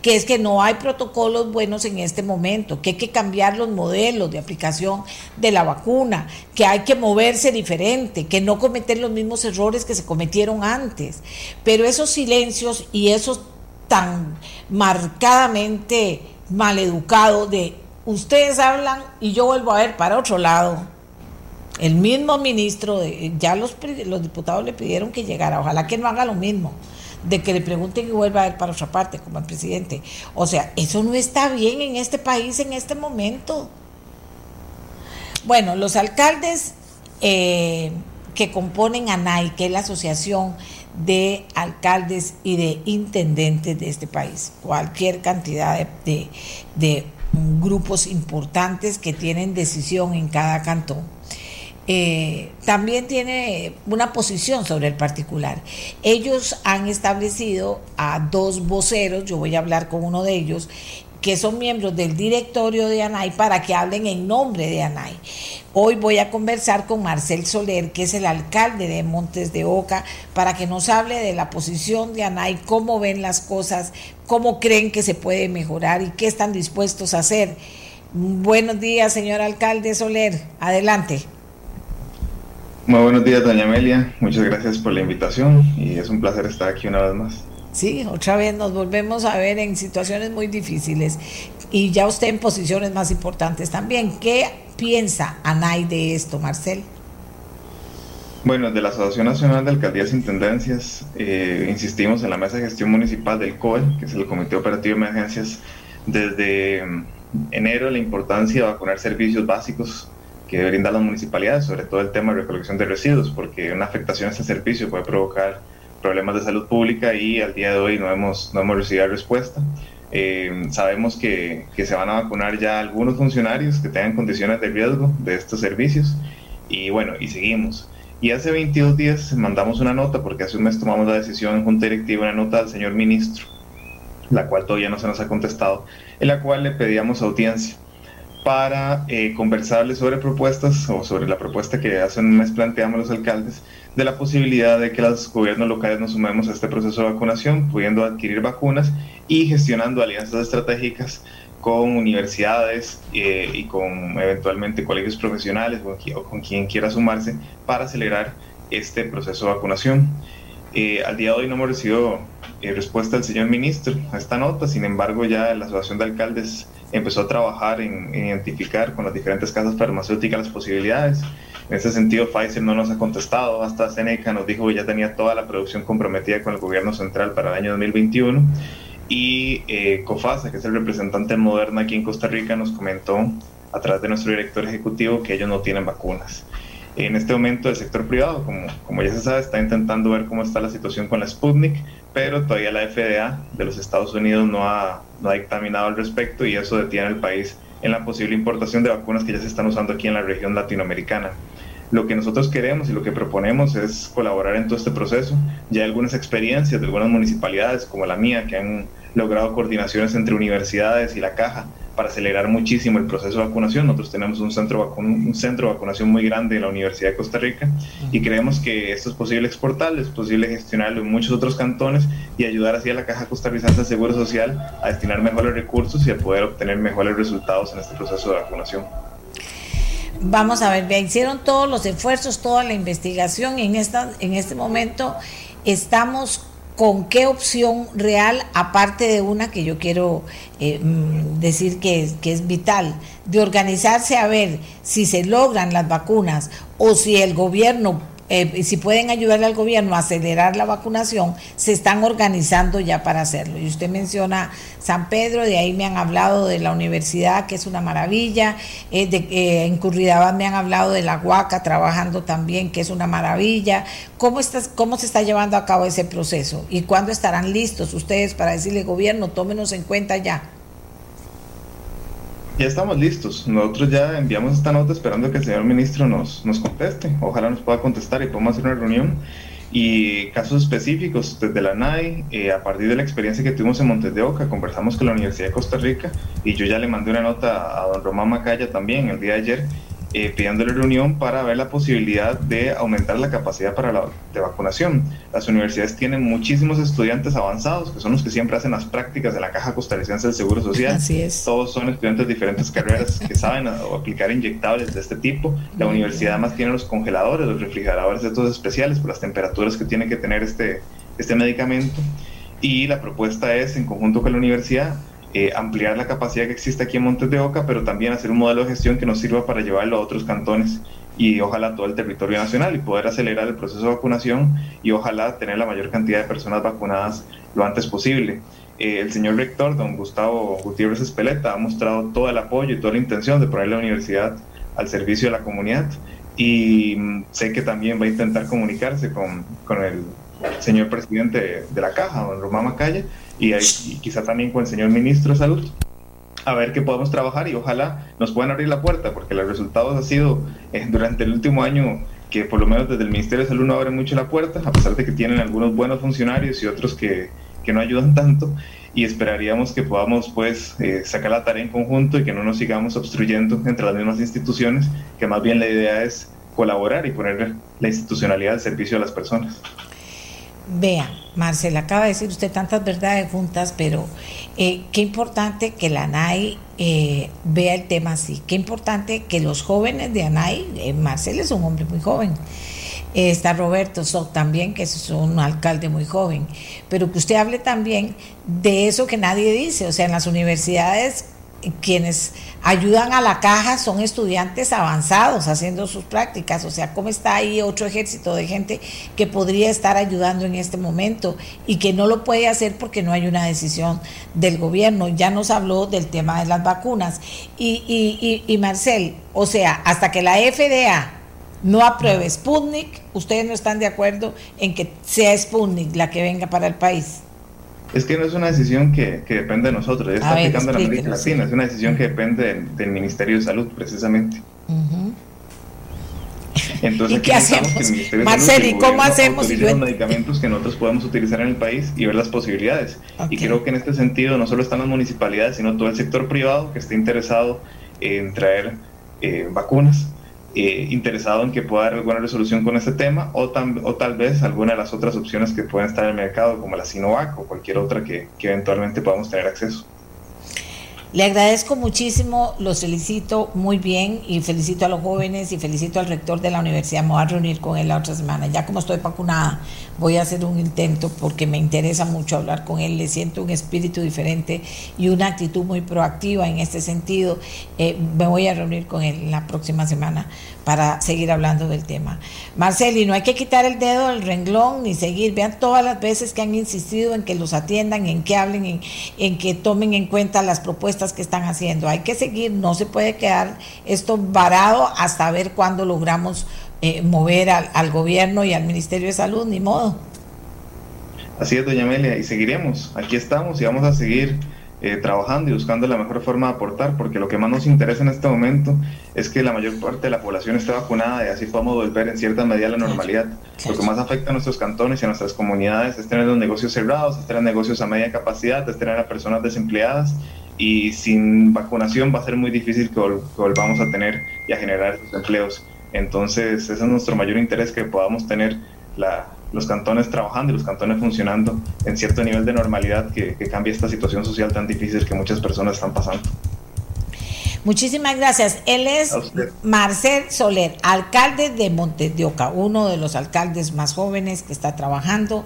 que es que no hay protocolos buenos en este momento, que hay que cambiar los modelos de aplicación de la vacuna, que hay que moverse diferente, que no cometer los mismos errores que se cometieron antes. Pero esos silencios y esos tan marcadamente maleducados de ustedes hablan y yo vuelvo a ver para otro lado. El mismo ministro, de, ya los, los diputados le pidieron que llegara, ojalá que no haga lo mismo de que le pregunten y vuelva a ver para otra parte, como el presidente. O sea, eso no está bien en este país en este momento. Bueno, los alcaldes eh, que componen ANAI, que es la Asociación de alcaldes y de intendentes de este país. Cualquier cantidad de, de, de grupos importantes que tienen decisión en cada cantón. Eh, también tiene una posición sobre el particular. Ellos han establecido a dos voceros, yo voy a hablar con uno de ellos, que son miembros del directorio de ANAI para que hablen en nombre de ANAI. Hoy voy a conversar con Marcel Soler, que es el alcalde de Montes de Oca, para que nos hable de la posición de ANAI, cómo ven las cosas, cómo creen que se puede mejorar y qué están dispuestos a hacer. Buenos días, señor alcalde Soler. Adelante. Muy buenos días, doña Amelia. Muchas gracias por la invitación y es un placer estar aquí una vez más. Sí, otra vez nos volvemos a ver en situaciones muy difíciles y ya usted en posiciones más importantes también. ¿Qué piensa ANAI de esto, Marcel? Bueno, de la Asociación Nacional de Alcaldías e Intendencias, eh, insistimos en la Mesa de Gestión Municipal del COE, que es el Comité Operativo de Emergencias, desde mm, enero la importancia de vacunar servicios básicos que brindan las municipalidades, sobre todo el tema de recolección de residuos, porque una afectación a este servicio puede provocar problemas de salud pública y al día de hoy no hemos, no hemos recibido respuesta. Eh, sabemos que, que, se van a vacunar ya algunos funcionarios que tengan condiciones de riesgo de estos servicios y bueno, y seguimos. Y hace 22 días mandamos una nota, porque hace un mes tomamos la decisión en Junta Directiva, una nota al señor ministro, la cual todavía no se nos ha contestado, en la cual le pedíamos audiencia para eh, conversarle sobre propuestas o sobre la propuesta que hace un mes planteamos los alcaldes de la posibilidad de que los gobiernos locales nos sumemos a este proceso de vacunación, pudiendo adquirir vacunas y gestionando alianzas estratégicas con universidades eh, y con eventualmente colegios profesionales o, con quien quiera sumarse para acelerar este proceso de vacunación. Eh, al día de hoy no hemos recibido eh, respuesta del señor ministro a esta nota, sin embargo ya la Asociación de Alcaldes empezó a trabajar en, en identificar con las diferentes casas farmacéuticas las posibilidades. En ese sentido, Pfizer no nos ha contestado, hasta Seneca nos dijo que ya tenía toda la producción comprometida con el gobierno central para el año 2021 y eh, COFASA, que es el representante moderno aquí en Costa Rica, nos comentó a través de nuestro director ejecutivo que ellos no tienen vacunas. En este momento el sector privado, como, como ya se sabe, está intentando ver cómo está la situación con la Sputnik, pero todavía la FDA de los Estados Unidos no ha, no ha dictaminado al respecto y eso detiene al país en la posible importación de vacunas que ya se están usando aquí en la región latinoamericana. Lo que nosotros queremos y lo que proponemos es colaborar en todo este proceso. Ya hay algunas experiencias de algunas municipalidades, como la mía, que han logrado coordinaciones entre universidades y la caja para acelerar muchísimo el proceso de vacunación. Nosotros tenemos un centro, un centro de vacunación muy grande en la Universidad de Costa Rica y creemos que esto es posible exportarlo, es posible gestionarlo en muchos otros cantones y ayudar así a la Caja Costarricense de Seguro Social a destinar mejores recursos y a poder obtener mejores resultados en este proceso de vacunación. Vamos a ver, ya hicieron todos los esfuerzos, toda la investigación y en, esta, en este momento estamos con qué opción real, aparte de una que yo quiero eh, decir que es, que es vital, de organizarse a ver si se logran las vacunas o si el gobierno eh, si pueden ayudarle al gobierno a acelerar la vacunación, se están organizando ya para hacerlo. Y usted menciona San Pedro, de ahí me han hablado de la universidad, que es una maravilla, eh, de, eh, en Curridabat me han hablado de la Huaca trabajando también, que es una maravilla. ¿Cómo, está, ¿Cómo se está llevando a cabo ese proceso? ¿Y cuándo estarán listos ustedes para decirle, gobierno, tómenos en cuenta ya? Ya estamos listos. Nosotros ya enviamos esta nota esperando que el señor ministro nos, nos conteste. Ojalá nos pueda contestar y podamos hacer una reunión. Y casos específicos desde la NAI, eh, a partir de la experiencia que tuvimos en Montes de Oca, conversamos con la Universidad de Costa Rica y yo ya le mandé una nota a don Román Macaya también el día de ayer eh, pidiéndole reunión para ver la posibilidad de aumentar la capacidad para la de vacunación. Las universidades tienen muchísimos estudiantes avanzados, que son los que siempre hacen las prácticas de la Caja Costarricense del Seguro Social. Así es. Todos son estudiantes de diferentes carreras que saben aplicar inyectables de este tipo. La universidad además tiene los congeladores, los refrigeradores estos especiales por las temperaturas que tiene que tener este, este medicamento. Y la propuesta es, en conjunto con la universidad, eh, ampliar la capacidad que existe aquí en Montes de Oca, pero también hacer un modelo de gestión que nos sirva para llevarlo a otros cantones y ojalá todo el territorio nacional y poder acelerar el proceso de vacunación y ojalá tener la mayor cantidad de personas vacunadas lo antes posible. Eh, el señor rector, don Gustavo Gutiérrez Espeleta, ha mostrado todo el apoyo y toda la intención de poner la universidad al servicio de la comunidad y mm, sé que también va a intentar comunicarse con, con el señor presidente de, la caja, don Román Macaya, y, y quizá también con el señor ministro de Salud, a ver qué podemos trabajar y ojalá nos puedan abrir la puerta, porque los resultados han sido eh, durante el último año que por lo menos desde el Ministerio de Salud no abren mucho la puerta, a pesar de que tienen algunos buenos funcionarios y otros que, que no ayudan tanto, y esperaríamos que podamos pues eh, sacar la tarea en conjunto y que no nos sigamos obstruyendo entre las mismas instituciones, que más bien la idea es colaborar y poner la institucionalidad al servicio de las personas. Vea, Marcela, acaba de decir usted tantas verdades juntas, pero eh, qué importante que la ANAI eh, vea el tema así, qué importante que los jóvenes de ANAI, eh, Marcela es un hombre muy joven, está Roberto Soc también, que es un alcalde muy joven, pero que usted hable también de eso que nadie dice, o sea, en las universidades quienes ayudan a la caja son estudiantes avanzados haciendo sus prácticas, o sea, cómo está ahí otro ejército de gente que podría estar ayudando en este momento y que no lo puede hacer porque no hay una decisión del gobierno. Ya nos habló del tema de las vacunas. Y, y, y, y Marcel, o sea, hasta que la FDA no apruebe Sputnik, ustedes no están de acuerdo en que sea Sputnik la que venga para el país. Es que no es una decisión que, que depende de nosotros, está aplicando la América Latina, es una decisión que depende del, del Ministerio de Salud, precisamente. Uh -huh. Entonces, ¿Y qué hacemos? Marcel, ¿y cómo hacemos? los medicamentos que nosotros podemos utilizar en el país y ver las posibilidades. Okay. Y creo que en este sentido no solo están las municipalidades, sino todo el sector privado que esté interesado en traer eh, vacunas eh, interesado en que pueda haber alguna resolución con este tema o, tal vez alguna de las otras opciones que pueden estar en el mercado, como la Sinovac o cualquier otra que, que eventualmente podamos tener acceso. Le agradezco muchísimo, los felicito muy bien y felicito a los jóvenes y felicito al rector de la universidad. Me voy a reunir con él la otra semana. Ya como estoy vacunada, voy a hacer un intento porque me interesa mucho hablar con él. Le siento un espíritu diferente y una actitud muy proactiva en este sentido. Eh, me voy a reunir con él la próxima semana para seguir hablando del tema. Marceli, no hay que quitar el dedo del renglón ni seguir. Vean todas las veces que han insistido en que los atiendan, en que hablen, en, que tomen en cuenta las propuestas que están haciendo. Hay que seguir, no se puede quedar esto varado hasta ver cuándo logramos eh, mover al, al, gobierno y al Ministerio de Salud, ni modo. Así es, doña Amelia, y seguiremos. Aquí estamos y vamos a seguir eh, trabajando y buscando la mejor forma de aportar, porque lo que más nos interesa en este momento es que la mayor parte de la población esté vacunada y así podamos volver en cierta medida a la normalidad. Lo que más afecta a nuestros cantones y a nuestras comunidades es tener los negocios cerrados, es tener negocios a media capacidad, es tener a personas desempleadas y sin vacunación va a ser muy difícil que, vol que volvamos a tener y a generar esos empleos. Entonces, ese es nuestro mayor interés, que podamos tener la, los cantones trabajando y los cantones funcionando en cierto nivel de normalidad que, que cambie esta situación social tan difícil que muchas personas están pasando. Muchísimas gracias. Él es Marcel Soler, alcalde de Montes de Oca, uno de los alcaldes más jóvenes que está trabajando,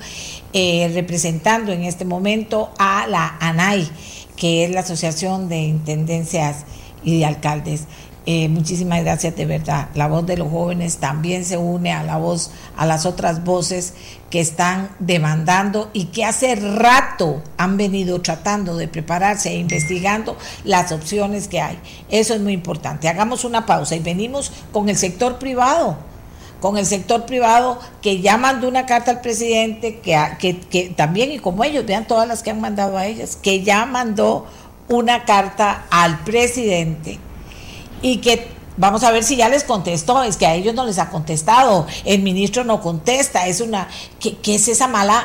eh, representando en este momento a la ANAI, que es la Asociación de Intendencias y de Alcaldes. Eh, muchísimas gracias de verdad. La voz de los jóvenes también se une a la voz, a las otras voces que están demandando y que hace rato han venido tratando de prepararse e investigando las opciones que hay. Eso es muy importante. Hagamos una pausa y venimos con el sector privado con el sector privado que ya mandó una carta al presidente, que, que, que también, y como ellos, vean todas las que han mandado a ellas, que ya mandó una carta al presidente y que vamos a ver si ya les contestó, es que a ellos no les ha contestado, el ministro no contesta, es una, ¿qué, es esa mala,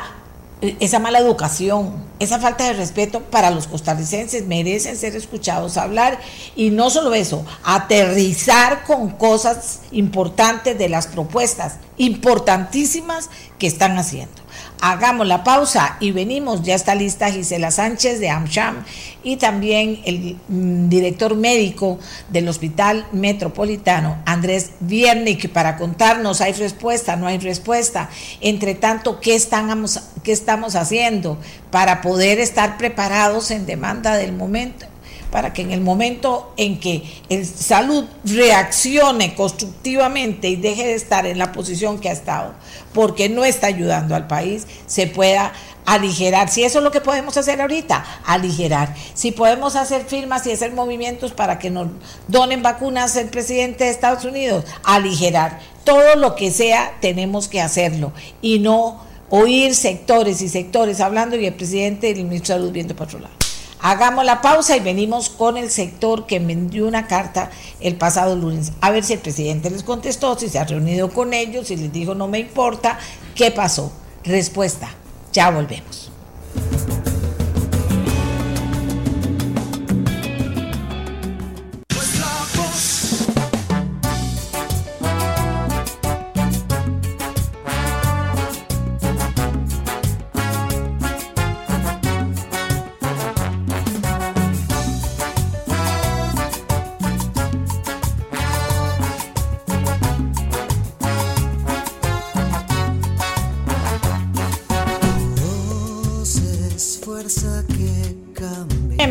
esa mala educación, esa falta de respeto para los costarricenses? Merecen ser escuchados hablar y no solo eso, aterrizar con cosas importantes de las propuestas importantísimas que están haciendo. Hagamos la pausa y venimos. Ya está lista Gisela Sánchez de AmCham y también el mm, director médico del Hospital Metropolitano, Andrés Viernik, para contarnos, ¿hay respuesta? ¿No hay respuesta? Entre tanto, ¿qué estamos, qué estamos haciendo para poder estar preparados en demanda del momento? Para que en el momento en que el salud reaccione constructivamente y deje de estar en la posición que ha estado, porque no está ayudando al país, se pueda aligerar. Si eso es lo que podemos hacer ahorita, aligerar. Si podemos hacer firmas y hacer movimientos para que nos donen vacunas el presidente de Estados Unidos, aligerar. Todo lo que sea, tenemos que hacerlo y no oír sectores y sectores hablando y el presidente y el ministro de Salud viendo para otro lado. Hagamos la pausa y venimos con el sector que me envió una carta el pasado lunes. A ver si el presidente les contestó, si se ha reunido con ellos, si les dijo no me importa, ¿qué pasó? Respuesta, ya volvemos.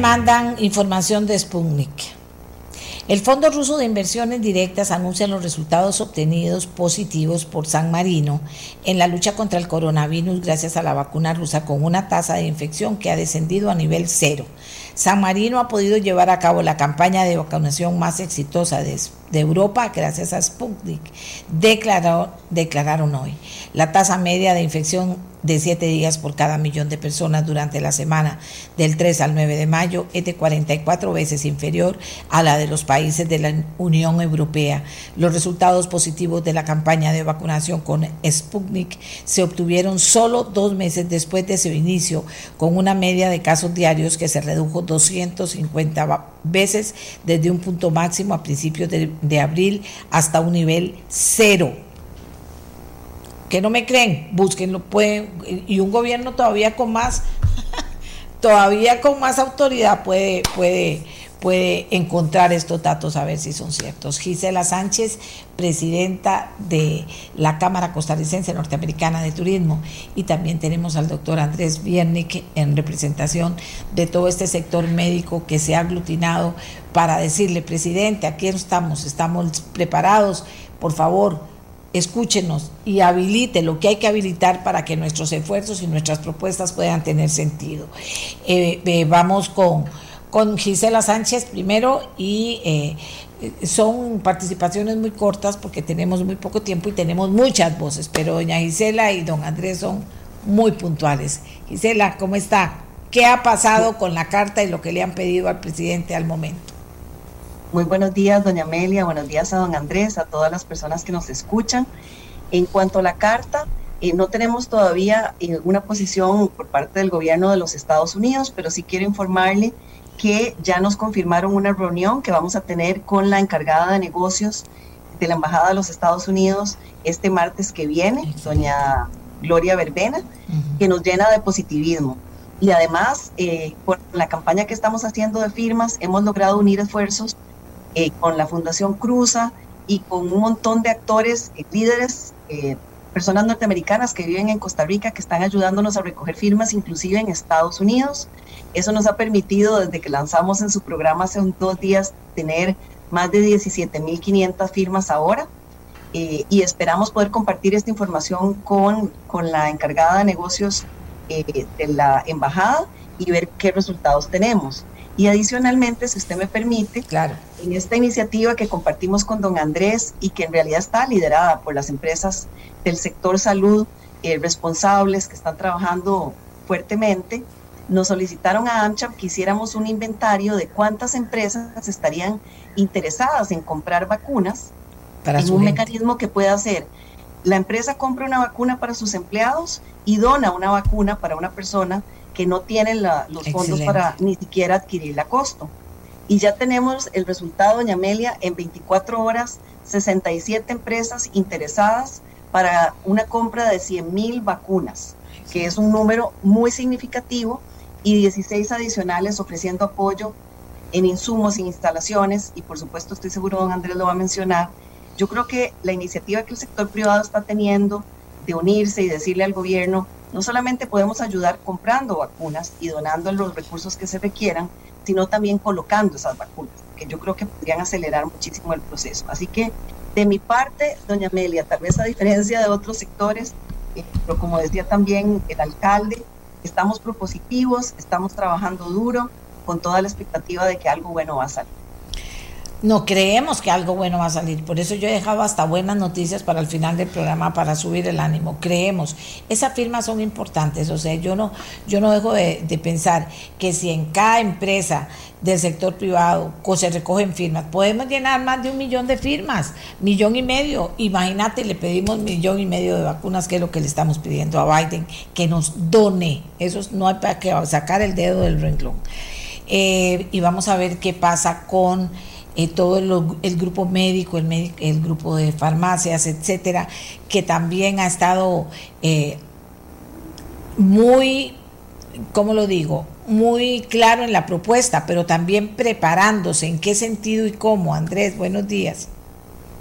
Mandan información de Sputnik. El Fondo Ruso de Inversiones Directas anuncia los resultados obtenidos positivos por San Marino en la lucha contra el coronavirus gracias a la vacuna rusa con una tasa de infección que ha descendido a nivel cero. San Marino ha podido llevar a cabo la campaña de vacunación más exitosa de, Europa gracias a Sputnik, declararon hoy. La tasa media de infección de 7 días por cada millón de personas durante la semana del 3 al 9 de mayo es de 44 veces inferior a la de los países de la Unión Europea. Los resultados positivos de la campaña de vacunación con Sputnik se obtuvieron solo dos meses después de su inicio, con una media de casos diarios que se redujo 250 veces desde un punto máximo a principios de, de abril hasta un nivel cero que no me creen, búsquenlo, pueden, y un gobierno todavía con más, todavía con más autoridad puede, puede, puede encontrar estos datos a ver si son ciertos. Gisela Sánchez, presidenta de la Cámara Costarricense Norteamericana de Turismo, y también tenemos al doctor Andrés Viernick en representación de todo este sector médico que se ha aglutinado para decirle, presidente, aquí estamos, estamos preparados, por favor, escúchenos y habilite lo que hay que habilitar para que nuestros esfuerzos y nuestras propuestas puedan tener sentido. Eh, eh, vamos con, con Gisela Sánchez primero y eh, son participaciones muy cortas porque tenemos muy poco tiempo y tenemos muchas voces, pero doña Gisela y don Andrés son muy puntuales. Gisela, ¿cómo está? ¿Qué ha pasado con la carta y lo que le han pedido al presidente al momento? Muy buenos días, doña Amelia, buenos días a don Andrés, a todas las personas que nos escuchan. En cuanto a la carta, eh, no tenemos todavía eh, una posición por parte del gobierno de los Estados Unidos, pero sí quiero informarle que ya nos confirmaron una reunión que vamos a tener con la encargada de negocios de la Embajada de los Estados Unidos este martes que viene, doña Gloria Verbena, que nos llena de positivismo. Y además, eh, por la campaña que estamos haciendo de firmas, hemos logrado unir esfuerzos eh, con la Fundación Cruza y con un montón de actores, eh, líderes, eh, personas norteamericanas que viven en Costa Rica, que están ayudándonos a recoger firmas, inclusive en Estados Unidos. Eso nos ha permitido, desde que lanzamos en su programa hace un, dos días, tener más de 17.500 firmas ahora. y esperamos poder compartir esta información con, con la encargada de negocios de la embajada y ver qué resultados tenemos. Y adicionalmente, si usted me permite, claro. en esta iniciativa que compartimos con don Andrés y que en realidad está liderada por las empresas del sector salud eh, responsables que están trabajando fuertemente, nos solicitaron a AmCham que hiciéramos un inventario de cuántas empresas estarían interesadas en comprar vacunas Para en un gente. mecanismo que pueda hacer. La empresa compra una vacuna para sus empleados y dona una vacuna para una persona que no tiene la- los fondos para ni siquiera adquirirla a costo. Y ya tenemos el resultado, doña Amelia, en 24 horas, 67 empresas interesadas para una compra de 100 mil vacunas, que es un número muy significativo, y 16 adicionales ofreciendo apoyo en insumos, en instalaciones, y por supuesto estoy seguro don Andrés lo va a mencionar. Yo creo que la iniciativa que el sector privado está teniendo de unirse y decirle al gobierno, no solamente podemos ayudar comprando vacunas y donando los recursos que se requieran, sino también colocando esas vacunas, que yo creo que podrían acelerar muchísimo el proceso. Así que de mi parte, doña Amelia, tal vez a diferencia de otros sectores, eh, pero como decía también el alcalde, estamos propositivos, estamos trabajando duro, con toda la expectativa de que algo bueno va a salir. No creemos que algo bueno va a salir, por eso yo he dejado hasta buenas noticias para el final del programa para subir el ánimo. Creemos, esas firmas son importantes, o sea, yo no, yo no dejo de, pensar que si en cada empresa del sector privado se recogen firmas, podemos llenar más de un millón de firmas, millón y medio. Imagínate, le pedimos millón y medio de vacunas, que es lo que le estamos pidiendo a Biden, que nos done. Eso no hay para que sacar el dedo del renglón. Eh, y vamos a ver qué pasa con eh, todo el, grupo médico, el, el, grupo de farmacias, etcétera, que también ha estado eh, muy, ¿cómo lo digo? Muy claro en la propuesta, pero también preparándose. ¿En qué sentido y cómo? Andrés, buenos días.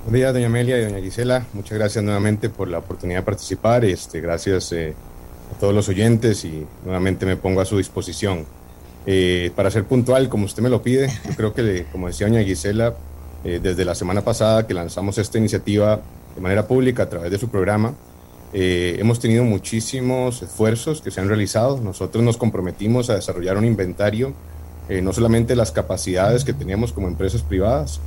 Buenos días, doña Amelia y doña Gisela. Muchas gracias nuevamente por la oportunidad de participar. Este, gracias eh, a todos los oyentes y nuevamente me pongo a su disposición. Eh, para ser puntual, como usted me lo pide, yo creo que, como decía doña Gisela, eh, desde la semana pasada que lanzamos esta iniciativa de manera pública a través de su programa, eh, hemos tenido muchísimos esfuerzos que se han realizado. Nosotros nos comprometimos a desarrollar un inventario, no solamente las capacidades que teníamos como empresas privadas,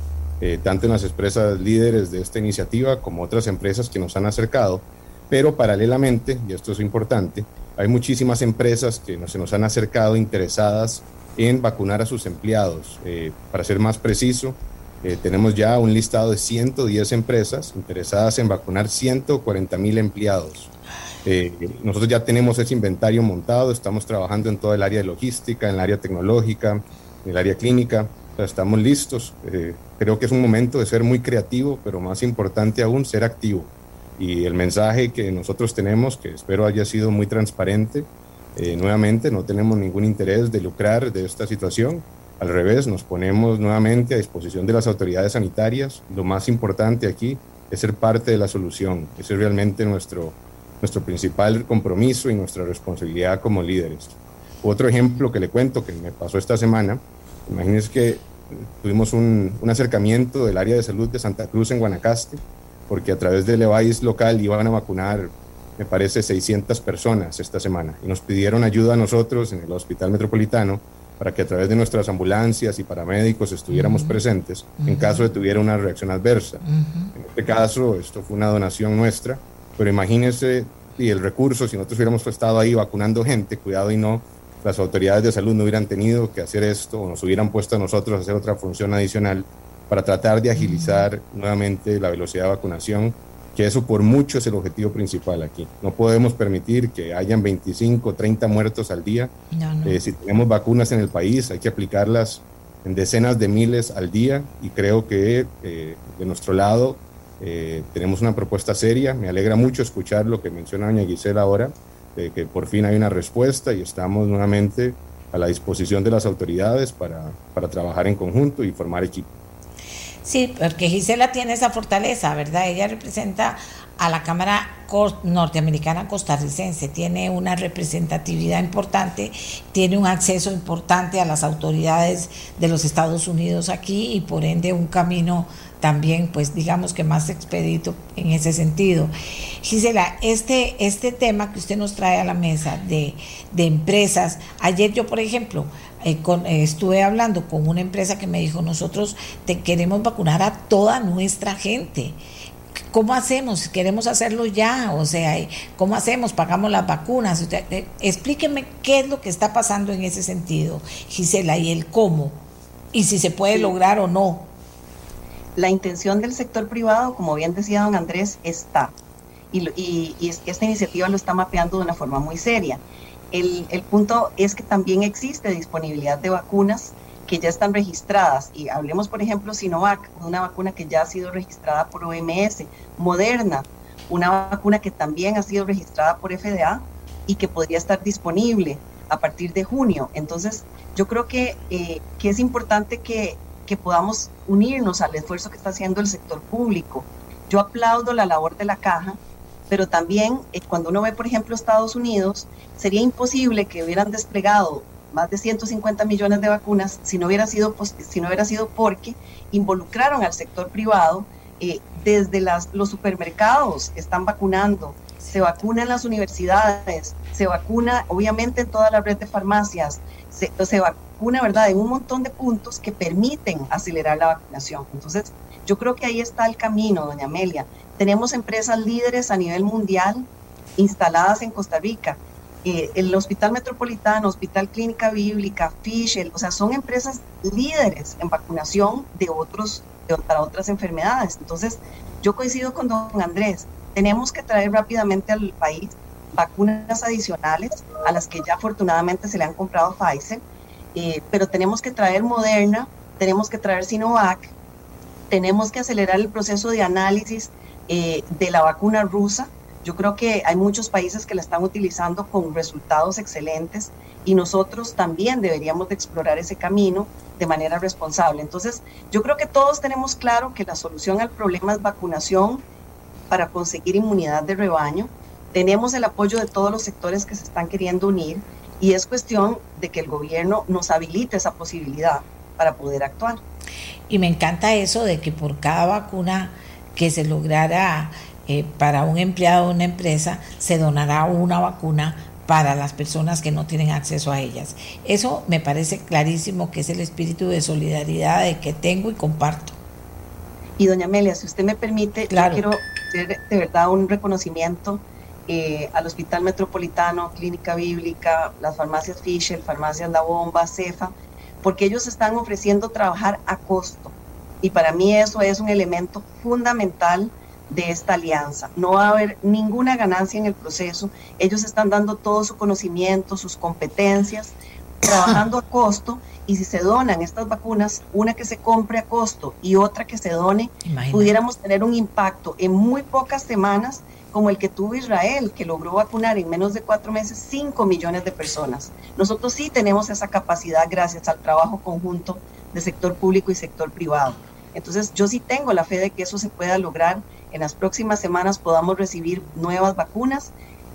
tanto en las empresas líderes de esta iniciativa como otras empresas que nos han acercado, pero paralelamente, y esto es importante, hay muchísimas empresas que se nos han acercado interesadas en vacunar a sus empleados. Eh, para ser más preciso, eh, tenemos ya un listado de 110 empresas interesadas en vacunar 140 mil empleados. Eh, nosotros ya tenemos ese inventario montado, estamos trabajando en todo el área de logística, en el área tecnológica, en el área clínica, o sea, estamos listos. Eh, creo que es un momento de ser muy creativo, pero más importante aún, ser activo. Y el mensaje que nosotros tenemos, que espero haya sido muy transparente, eh, nuevamente no tenemos ningún interés de lucrar de esta situación. Al revés, nos ponemos nuevamente a disposición de las autoridades sanitarias. Lo más importante aquí es ser parte de la solución. Ese es realmente nuestro, nuestro principal compromiso y nuestra responsabilidad como líderes. Otro ejemplo que le cuento que me pasó esta semana, imagínense que tuvimos un, un acercamiento del área de salud de Santa Cruz en Guanacaste, porque a través del EVAIS local iban a vacunar, me parece, 600 personas esta semana y nos pidieron ayuda a nosotros en el Hospital Metropolitano para que a través de nuestras ambulancias y paramédicos estuviéramos uh -huh. presentes en uh -huh. caso de tuviera una reacción adversa. Uh -huh. En este caso, esto fue una donación nuestra, pero imagínense y el recurso, si nosotros hubiéramos estado ahí vacunando gente, cuidado y no, las autoridades de salud no hubieran tenido que hacer esto o nos hubieran puesto a nosotros a hacer otra función adicional para tratar de agilizar nuevamente la velocidad de vacunación, que eso por mucho es el objetivo principal aquí. No podemos permitir que hayan 25, 30 muertos al día. No, no. Eh, si tenemos vacunas en el país, hay que aplicarlas en decenas de miles al día y creo que eh, de nuestro lado eh, tenemos una propuesta seria. Me alegra mucho escuchar lo que menciona doña Gisela ahora, de que por fin hay una respuesta y estamos nuevamente a la disposición de las autoridades para, para trabajar en conjunto y formar equipo. Sí, porque Gisela tiene esa fortaleza, ¿verdad? Ella representa a la Cámara Norteamericana Costarricense, tiene una representatividad importante, tiene un acceso importante a las autoridades de los Estados Unidos aquí y por ende un camino también, pues digamos que más expedito en ese sentido. Gisela, este, este tema que usted nos trae a la mesa de, de empresas, ayer yo, por ejemplo, eh, con, eh, estuve hablando con una empresa que me dijo, nosotros te queremos vacunar a toda nuestra gente. ¿Cómo hacemos? Queremos hacerlo ya, o sea, ¿cómo hacemos? Pagamos las vacunas. Eh, explíqueme qué es lo que está pasando en ese sentido, Gisela, y el cómo, y si se puede sí. lograr o no. La intención del sector privado, como bien decía don Andrés, está. Y, y, y esta iniciativa lo está mapeando de una forma muy seria. El, punto es que también existe disponibilidad de vacunas que ya están registradas. Y hablemos, por ejemplo, Sinovac, una vacuna que ya ha sido registrada por OMS, Moderna, una vacuna que también ha sido registrada por FDA y que podría estar disponible a partir de junio. Entonces, yo creo que, eh, que es importante que, que podamos unirnos al esfuerzo que está haciendo el sector público. Yo aplaudo la labor de la caja, pero también eh, cuando uno ve, por ejemplo, Estados Unidos, sería imposible que hubieran desplegado más de 150 millones de vacunas si no hubiera sido, si no hubiera sido porque involucraron al sector privado. Eh, desde las, los supermercados están vacunando, se vacuna en las universidades, se vacuna obviamente en toda la red de farmacias, se, vacuna, ¿verdad?, en un montón de puntos que permiten acelerar la vacunación. Entonces, yo creo que ahí está el camino, doña Amelia. Tenemos empresas líderes a nivel mundial instaladas en Costa Rica. Eh, el Hospital Metropolitano, Hospital Clínica Bíblica, Fischel, o sea, son empresas líderes en vacunación de otros, para otras enfermedades. Entonces, yo coincido con don Andrés, tenemos que traer rápidamente al país vacunas adicionales a las que ya afortunadamente se le han comprado Pfizer, eh, pero tenemos que traer Moderna, tenemos que traer Sinovac, tenemos que acelerar el proceso de análisis eh, de la vacuna rusa. Yo creo que hay muchos países que la están utilizando con resultados excelentes y nosotros también deberíamos de explorar ese camino de manera responsable. Entonces, yo creo que todos tenemos claro que la solución al problema es vacunación para conseguir inmunidad de rebaño. Tenemos el apoyo de todos los sectores que se están queriendo unir y es cuestión de que el gobierno nos habilite esa posibilidad para poder actuar. Y me encanta eso de que por cada vacuna que se lograra eh, para un empleado de una empresa, se donará una vacuna para las personas que no tienen acceso a ellas. Eso me parece clarísimo que es el espíritu de solidaridad de que tengo y comparto. Y doña Amelia, si usted me permite, yo quiero hacer de verdad un reconocimiento eh, al Hospital Metropolitano, Clínica Bíblica, las farmacias Fisher, farmacias La Bomba, Cefa, porque ellos están ofreciendo trabajar a costo. Y para mí eso es un elemento fundamental de esta alianza. No va a haber ninguna ganancia en el proceso. Ellos están dando todo su conocimiento, sus competencias, trabajando a costo y si se donan estas vacunas, una que se compre a costo y otra que se done, pudiéramos tener un impacto en muy pocas semanas como el que tuvo Israel, que logró vacunar en menos de cuatro meses 5 millones de personas. Nosotros sí tenemos esa capacidad gracias al trabajo conjunto de sector público y sector privado. Entonces yo sí tengo la fe de que eso se pueda lograr. En las próximas semanas podamos recibir nuevas vacunas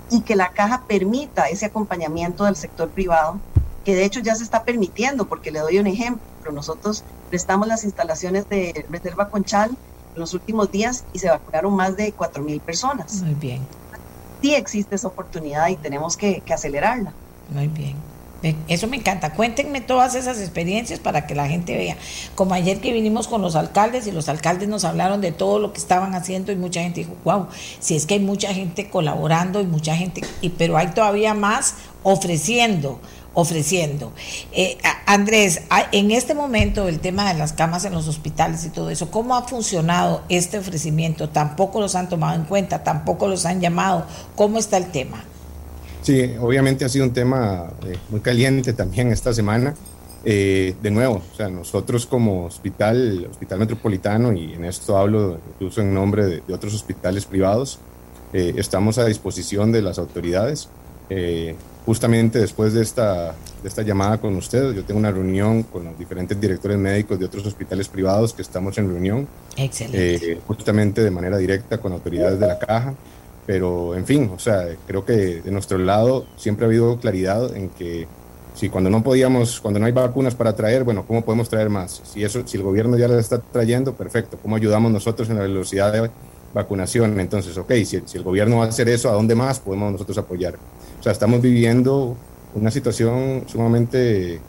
y que la caja permita ese acompañamiento del sector privado que de hecho ya se está permitiendo, porque le doy un ejemplo, nosotros prestamos las instalaciones de Reserva Conchal en los últimos días y se vacunaron más de 4.000 personas. Muy bien. Sí existe esa oportunidad y tenemos que, que acelerarla. Muy bien. Eso me encanta. Cuéntenme todas esas experiencias para que la gente vea. Como ayer que vinimos con los alcaldes y los alcaldes nos hablaron de todo lo que estaban haciendo y mucha gente dijo, wow, si es que hay mucha gente colaborando y mucha gente, y, pero hay todavía más ofreciendo ofreciendo. Eh, Andrés, en este momento el tema de las camas en los hospitales y todo eso, ¿cómo ha funcionado este ofrecimiento? ¿Tampoco los han tomado en cuenta? ¿Tampoco los han llamado? ¿Cómo está el tema? Sí, obviamente ha sido un tema eh, muy caliente también esta semana. Eh, de nuevo, o sea, nosotros como hospital, hospital metropolitano, y en esto hablo incluso en nombre de, otros hospitales privados, estamos a disposición de las autoridades justamente después de esta, de esta llamada con ustedes, yo tengo una reunión con los diferentes directores médicos de otros hospitales privados que estamos en reunión. Excelente. Eh, justamente de manera directa con autoridades de la caja. Pero, en fin, o sea, creo que de nuestro lado siempre ha habido claridad en que si cuando no podíamos, cuando no hay vacunas para traer, bueno, ¿cómo podemos traer más? Si, eso, si el gobierno ya las está trayendo, perfecto. ¿Cómo ayudamos nosotros en la velocidad de vacunación? Entonces, ok, si, si el gobierno va a hacer eso, ¿a dónde más podemos nosotros apoyar? Sea, estamos viviendo una situación sumamente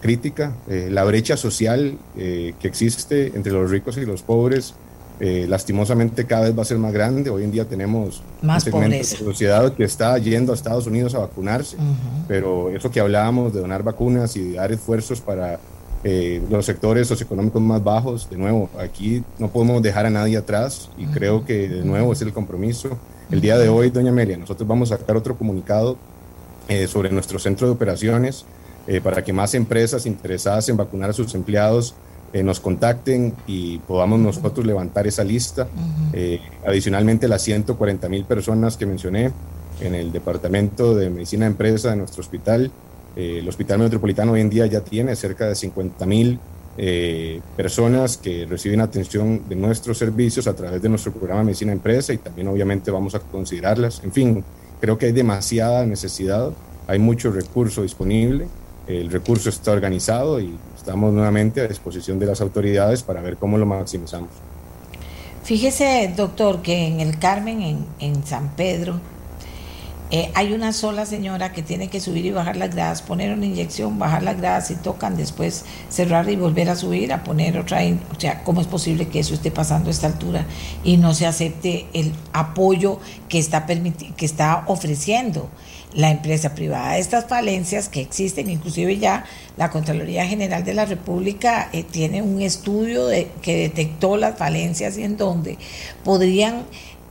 crítica. Eh, la brecha social eh, que existe entre los ricos y los pobres, eh, lastimosamente cada vez va a ser más grande. Hoy en día tenemos más un segmento de sociedad que está yendo a Estados Unidos a vacunarse, pero eso que hablábamos de donar vacunas y dar esfuerzos para los sectores socioeconómicos más bajos, de nuevo, aquí no podemos dejar a nadie atrás y creo que de nuevo es el compromiso el día de hoy, doña Amelia, nosotros vamos a sacar otro comunicado eh, sobre nuestro centro de operaciones eh, para que más empresas interesadas en vacunar a sus empleados eh, nos contacten y podamos nosotros levantar esa lista. adicionalmente, las 140 mil personas que mencioné en el Departamento de Medicina de Empresa de nuestro hospital. el Hospital Metropolitano hoy en día ya tiene cerca de 50 mil eh, personas que reciben atención de nuestros servicios a través de nuestro programa de Medicina Empresa y también obviamente vamos a considerarlas. En fin, creo que hay demasiada necesidad, hay mucho recurso disponible, el recurso está organizado y estamos nuevamente a disposición de las autoridades para ver cómo lo maximizamos. Fíjese, doctor, que en el Carmen, en, en San Pedro, Eh, hay una sola señora que tiene que subir y bajar las gradas, poner una inyección, bajar las gradas y tocan, después cerrar y volver a subir, a poner otra. O sea, ¿cómo es posible que eso esté pasando a esta altura y no se acepte el apoyo que está, que está ofreciendo la empresa privada? Estas falencias que existen, inclusive ya la Contraloría General de la República eh, tiene un estudio de, que detectó las falencias y en donde podrían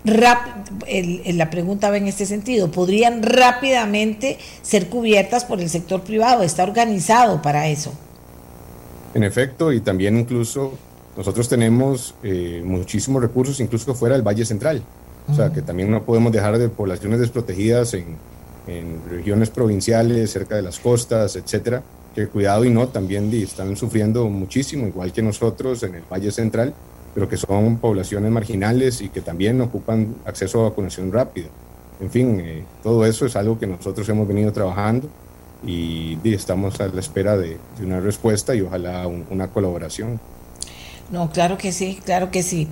la pregunta va en este sentido, ¿podrían rápidamente ser cubiertas por el sector privado? ¿Está organizado para eso? En efecto, y también incluso nosotros tenemos eh, muchísimos recursos, incluso fuera del Valle Central. O sea, que también no podemos dejar de poblaciones desprotegidas en, en regiones provinciales, cerca de las costas, etcétera, que cuidado y no, también están sufriendo muchísimo, igual que nosotros en el Valle Central pero que son poblaciones marginales y que también ocupan acceso a vacunación rápida. En fin, eh, todo eso es algo que nosotros hemos venido trabajando y, estamos a la espera de, una respuesta y ojalá una colaboración. No, claro que sí, claro que sí.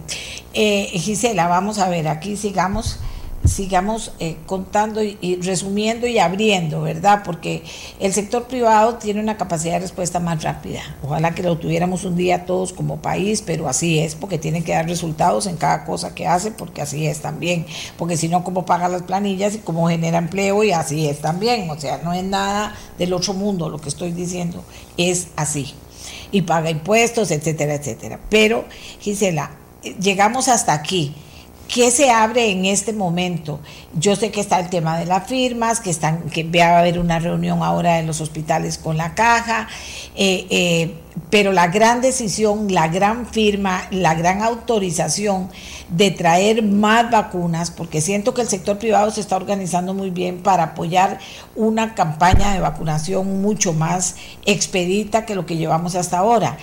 Eh, Gisela, vamos a ver, aquí sigamos sigamos eh, contando y, resumiendo y abriendo, ¿verdad? Porque el sector privado tiene una capacidad de respuesta más rápida. Ojalá que lo tuviéramos un día todos como país, pero así es, porque tienen que dar resultados en cada cosa que hace, porque así es también. Porque si no, ¿cómo paga las planillas y cómo genera empleo? Y así es también. O sea, no es nada del otro mundo lo que estoy diciendo, es así. Y paga impuestos, etcétera, etcétera. Pero, Gisela, eh, llegamos hasta aquí ¿Qué se abre en este momento? Yo sé que está el tema de las firmas, que están, que va a haber una reunión ahora en los hospitales con la caja, eh, eh, pero la gran decisión, la gran firma, la gran autorización de traer más vacunas, porque siento que el sector privado se está organizando muy bien para apoyar una campaña de vacunación mucho más expedita que lo que llevamos hasta ahora,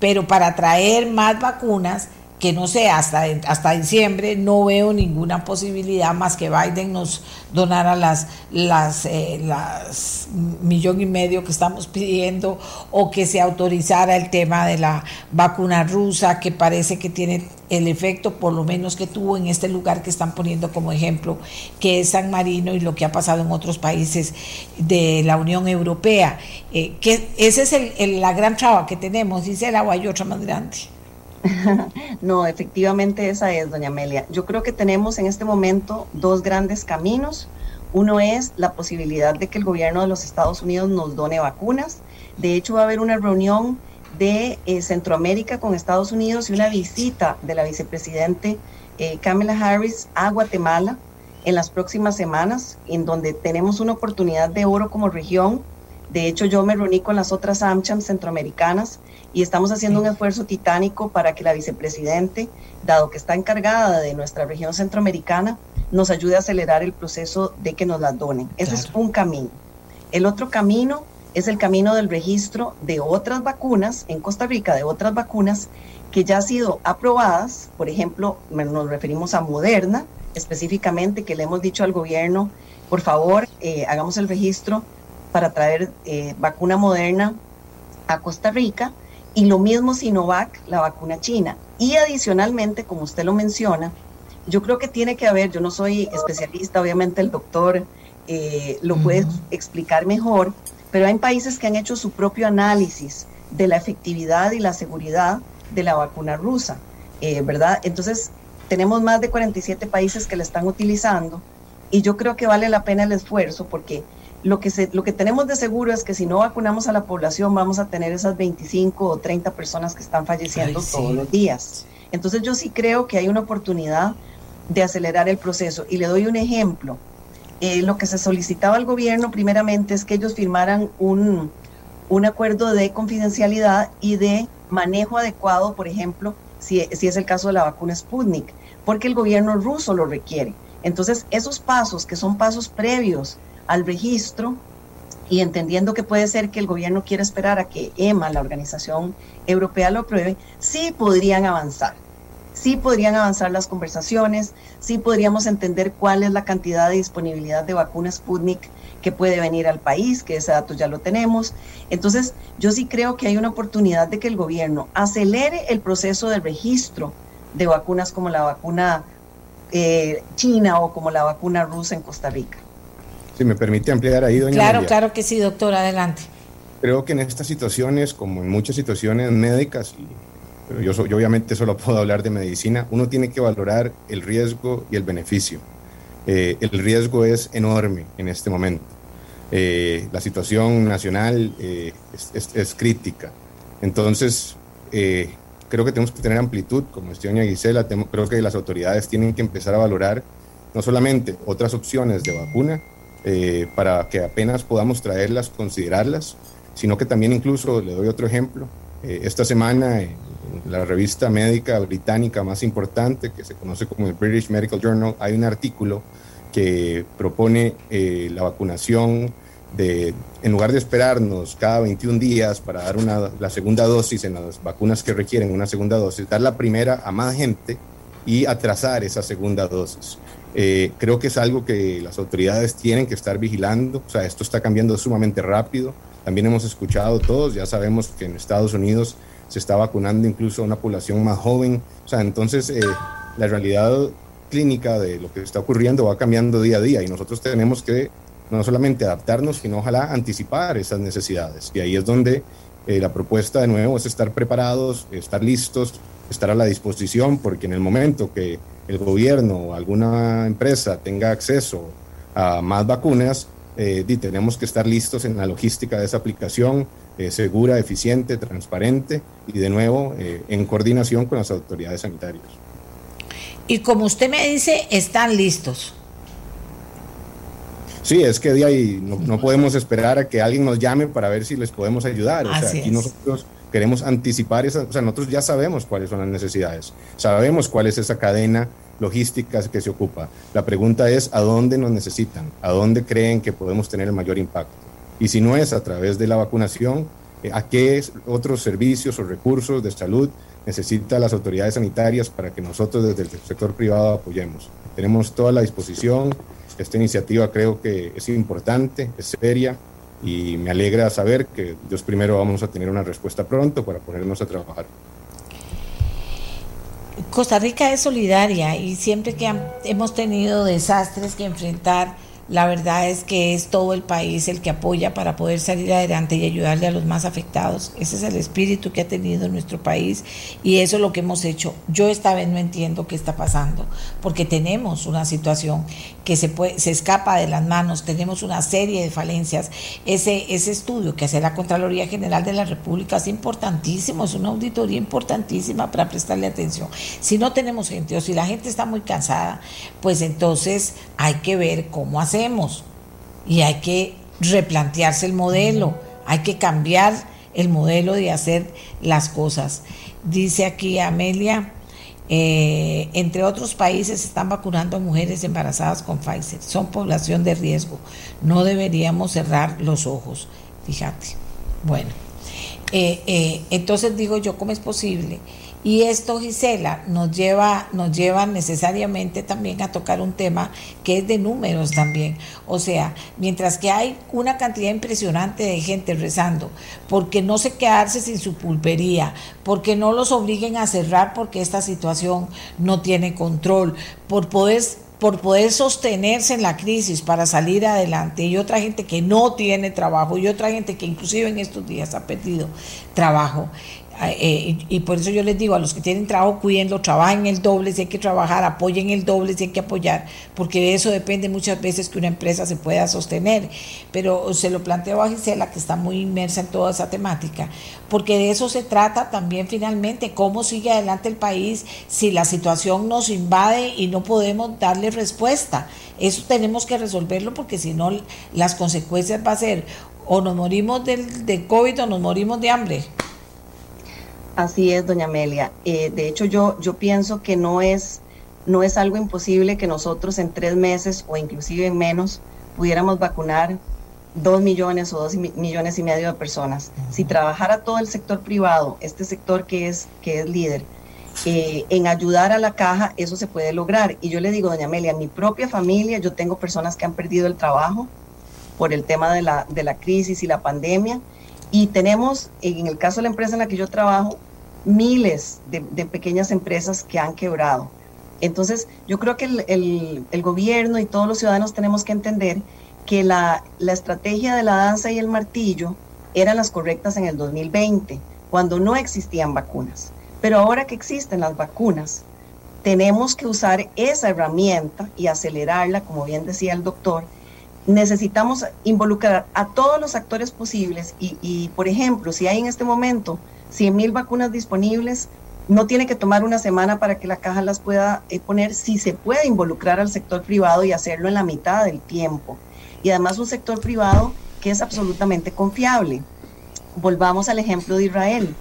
pero para traer más vacunas que no sé, hasta, hasta diciembre no veo ninguna posibilidad más que Biden nos donara las, las, eh, las millón y medio que estamos pidiendo o que se autorizara el tema de la vacuna rusa que parece que tiene el efecto por lo menos que tuvo en este lugar que están poniendo como ejemplo, que es San Marino y lo que ha pasado en otros países de la Unión Europea. Eh, que esa es el, la gran traba que tenemos, dice el agua hay otra más grande. no, efectivamente esa es, doña Amelia. Yo creo que tenemos en este momento dos grandes caminos. Uno es la posibilidad de que el gobierno de los Estados Unidos nos done vacunas. De hecho, va a haber una reunión de eh, Centroamérica con Estados Unidos y una visita de la vicepresidente eh, Kamala Harris a Guatemala en las próximas semanas, en donde tenemos una oportunidad de oro como región. De hecho, yo me reuní con las otras AmCham centroamericanas y estamos haciendo un esfuerzo titánico para que la vicepresidente, dado que está encargada de nuestra región centroamericana, nos ayude a acelerar el proceso de que nos las donen. Ese es un camino. El otro camino es el camino del registro de otras vacunas en Costa Rica, de otras vacunas que ya han sido aprobadas. Por ejemplo, nos referimos a Moderna, específicamente, que le hemos dicho al gobierno, por favor, eh, hagamos el registro para traer eh, vacuna moderna a Costa Rica y lo mismo Sinovac, la vacuna china. Y adicionalmente, como usted lo menciona, yo creo que tiene que haber, yo no soy especialista, obviamente el doctor eh, lo puede explicar mejor, pero hay países que han hecho su propio análisis de la efectividad y la seguridad de la vacuna rusa, eh, ¿verdad? Entonces, tenemos más de 47 países que la están utilizando y yo creo que vale la pena el esfuerzo porque lo que, se, lo que tenemos de seguro es que si no vacunamos a la población vamos a tener esas 25 o 30 personas que están falleciendo todos los días. Entonces yo sí creo que hay una oportunidad de acelerar el proceso. Y le doy un ejemplo. Eh, lo que se solicitaba al gobierno primeramente es que ellos firmaran un, un acuerdo de confidencialidad y de manejo adecuado, por ejemplo, si, si es el caso de la vacuna Sputnik, porque el gobierno ruso lo requiere. Entonces, esos pasos, que son pasos previos al registro y entendiendo que puede ser que el gobierno quiera esperar a que EMA, la organización europea, lo apruebe, sí podrían avanzar. Sí podrían avanzar las conversaciones, sí podríamos entender cuál es la cantidad de disponibilidad de vacunas Sputnik que puede venir al país, que ese dato ya lo tenemos. Entonces, yo sí creo que hay una oportunidad de que el gobierno acelere el proceso de registro de vacunas como la vacuna eh, china o como la vacuna rusa en Costa Rica. Si me permite ampliar ahí, doña Claro, Amelia. claro que sí, doctor, adelante. Creo que en estas situaciones, como en muchas situaciones médicas, pero yo, yo obviamente solo puedo hablar de medicina, uno tiene que valorar el riesgo y el beneficio. Eh, el riesgo es enorme en este momento. Eh, la situación nacional eh, es, es- es crítica. Entonces, eh, creo que tenemos que tener amplitud, como decía doña Gisela, creo que las autoridades tienen que empezar a valorar no solamente otras opciones de vacuna, eh, para que apenas podamos traerlas, considerarlas, sino que también incluso, le doy otro ejemplo, eh, esta semana en la revista médica británica más importante, que se conoce como el British Medical Journal, hay un artículo que propone eh, la vacunación de, en lugar de esperarnos cada 21 días para dar una, la segunda dosis en las vacunas que requieren una segunda dosis, dar la primera a más gente y atrasar esa segunda dosis. Eh, creo que es algo que las autoridades tienen que estar vigilando, o sea, esto está cambiando sumamente rápido. También hemos escuchado todos, ya sabemos que en Estados Unidos se está vacunando incluso a una población más joven, o sea, entonces eh, la realidad clínica de lo que está ocurriendo va cambiando día a día y nosotros tenemos que no solamente adaptarnos, sino ojalá anticipar esas necesidades. Y ahí es donde eh, la propuesta de nuevo es estar preparados, estar listos, estar a la disposición, porque en el momento que el gobierno o alguna empresa tenga acceso a más vacunas, eh, tenemos que estar listos en la logística de esa aplicación, eh, segura, eficiente, transparente y de nuevo eh, en coordinación con las autoridades sanitarias. Y como usted me dice, están listos. Sí, es que de ahí no, no podemos esperar a que alguien nos llame para ver si les podemos ayudar. O sea, Así aquí es. nosotros queremos anticipar esas, o sea, nosotros ya sabemos cuáles son las necesidades, sabemos cuál es esa cadena logística que se ocupa. La pregunta es a dónde nos necesitan, a dónde creen que podemos tener el mayor impacto. Y si no es a través de la vacunación, eh, ¿a qué otros servicios o recursos de salud necesitan las autoridades sanitarias para que nosotros desde el sector privado apoyemos? Tenemos toda la disposición. Esta iniciativa creo que es importante, es seria y me alegra saber que Dios primero vamos a tener una respuesta pronto para ponernos a trabajar. Costa Rica es solidaria y siempre que hemos tenido desastres que enfrentar, la verdad es que es todo el país el que apoya para poder salir adelante y ayudarle a los más afectados. Ese es el espíritu que ha tenido nuestro país y eso es lo que hemos hecho. Yo esta vez no entiendo qué está pasando, porque tenemos una situación que se, se escapa de las manos, tenemos una serie de falencias. Ese, ese estudio que hace la Contraloría General de la República es importantísimo, es una auditoría importantísima para prestarle atención. Si no tenemos gente o si la gente está muy cansada, pues entonces hay que ver cómo hacemos y hay que replantearse el modelo, hay que cambiar el modelo de hacer las cosas. Dice aquí Amelia, eh, entre otros países están vacunando a mujeres embarazadas con Pfizer. Son población de riesgo. No deberíamos cerrar los ojos. Fíjate. Bueno, eh, eh, entonces digo yo, ¿cómo es posible? Y esto, Gisela, nos lleva, nos lleva necesariamente también a tocar un tema que es de números también. O sea, mientras que hay una cantidad impresionante de gente rezando, porque no se quedarse sin su pulpería, porque no los obliguen a cerrar porque esta situación no tiene control, por poder por poder sostenerse en la crisis para salir adelante y otra gente que no tiene trabajo y otra gente que inclusive en estos días ha perdido trabajo. Eh, y, por eso yo les digo a los que tienen trabajo, cuídenlo, trabajen el doble si hay que trabajar, apoyen el doble si hay que apoyar, porque de eso depende muchas veces que una empresa se pueda sostener. Pero se lo planteo a Gisela, que está muy inmersa en toda esa temática, porque de eso se trata también finalmente, cómo sigue adelante el país si la situación nos invade y no podemos darle respuesta. Eso tenemos que resolverlo porque si no las consecuencias va a ser o nos morimos del, de COVID o nos morimos de hambre. Así es, doña Amelia. Eh, de hecho, yo, yo pienso que no es, no es algo imposible que nosotros en tres meses o inclusive en menos pudiéramos vacunar dos millones o dos millones y medio de personas. Si trabajara todo el sector privado, este sector que es, que es líder, eh, en ayudar a la caja, eso se puede lograr. Y yo le digo, doña Amelia, en mi propia familia, yo tengo personas que han perdido el trabajo por el tema de la, de la crisis y la pandemia. Y tenemos, en el caso de la empresa en la que yo trabajo, miles de, pequeñas empresas que han quebrado. Entonces, yo creo que el, el, el, gobierno y todos los ciudadanos tenemos que entender que la, la estrategia de la danza y el martillo eran las correctas en el 2020, cuando no existían vacunas. Pero ahora que existen las vacunas, tenemos que usar esa herramienta y acelerarla, como bien decía el doctor. Necesitamos involucrar a todos los actores posibles y, por ejemplo, si hay en este momento 100 mil vacunas disponibles, no tiene que tomar una semana para que la caja las pueda eh, poner, si se puede involucrar al sector privado y hacerlo en la mitad del tiempo. Y además un sector privado que es absolutamente confiable. Volvamos al ejemplo de Israel.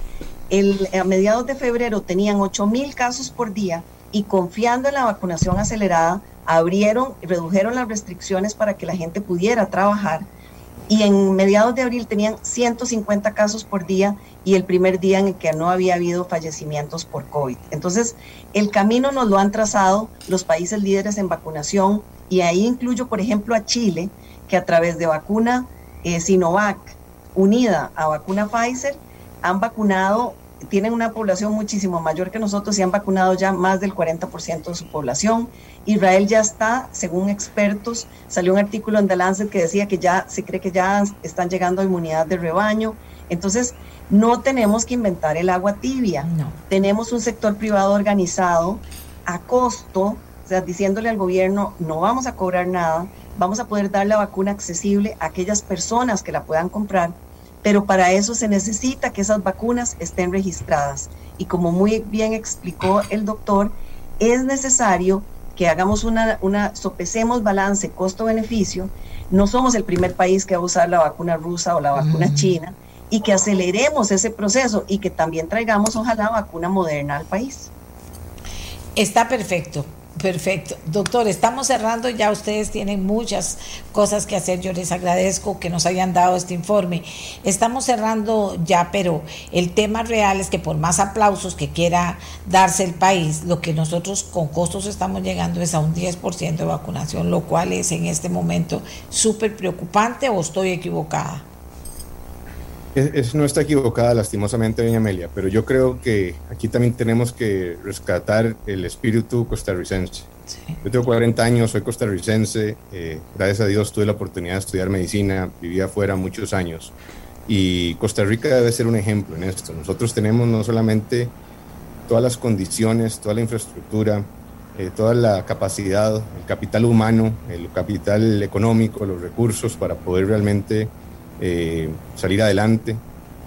El, a mediados de febrero tenían 8 mil casos por día y confiando en la vacunación acelerada, abrieron, redujeron las restricciones para que la gente pudiera trabajar y en mediados de abril tenían 150 casos por día y el primer día en el que no había habido fallecimientos por COVID. Entonces, el camino nos lo han trazado los países líderes en vacunación y ahí incluyo, por ejemplo, a Chile, que a través de vacuna eh, Sinovac unida a vacuna Pfizer han vacunado tienen una población muchísimo mayor que nosotros y han vacunado ya más del 40% de su población. Israel ya está, según expertos, salió un artículo en The Lancet que decía que ya se cree que ya están llegando a inmunidad de rebaño. Entonces, no tenemos que inventar el agua tibia. No. Tenemos un sector privado organizado a costo, o sea, diciéndole al gobierno, no vamos a cobrar nada, vamos a poder dar la vacuna accesible a aquellas personas que la puedan comprar pero para eso se necesita que esas vacunas estén registradas. Y como muy bien explicó el doctor, es necesario que hagamos una, una sopesemos balance costo-beneficio. No somos el primer país que va a usar la vacuna rusa o la vacuna china y que aceleremos ese proceso y que también traigamos ojalá vacuna moderna al país. Está perfecto. Perfecto. Doctor, estamos cerrando, ya ustedes tienen muchas cosas que hacer, yo les agradezco que nos hayan dado este informe. Estamos cerrando ya, pero el tema real es que por más aplausos que quiera darse el país, lo que nosotros con costos estamos llegando es a un 10% de vacunación, lo cual es en este momento súper preocupante o estoy equivocada. Es, es- no está equivocada, lastimosamente, doña Amelia, pero yo creo que aquí también tenemos que rescatar el espíritu costarricense. Sí. Yo tengo 40 años, soy costarricense, eh, gracias a Dios tuve la oportunidad de estudiar medicina, viví afuera muchos años y Costa Rica debe ser un ejemplo en esto. Nosotros tenemos no solamente todas las condiciones, toda la infraestructura, eh, toda la capacidad, el capital humano, el capital económico, los recursos para poder realmente eh, salir adelante.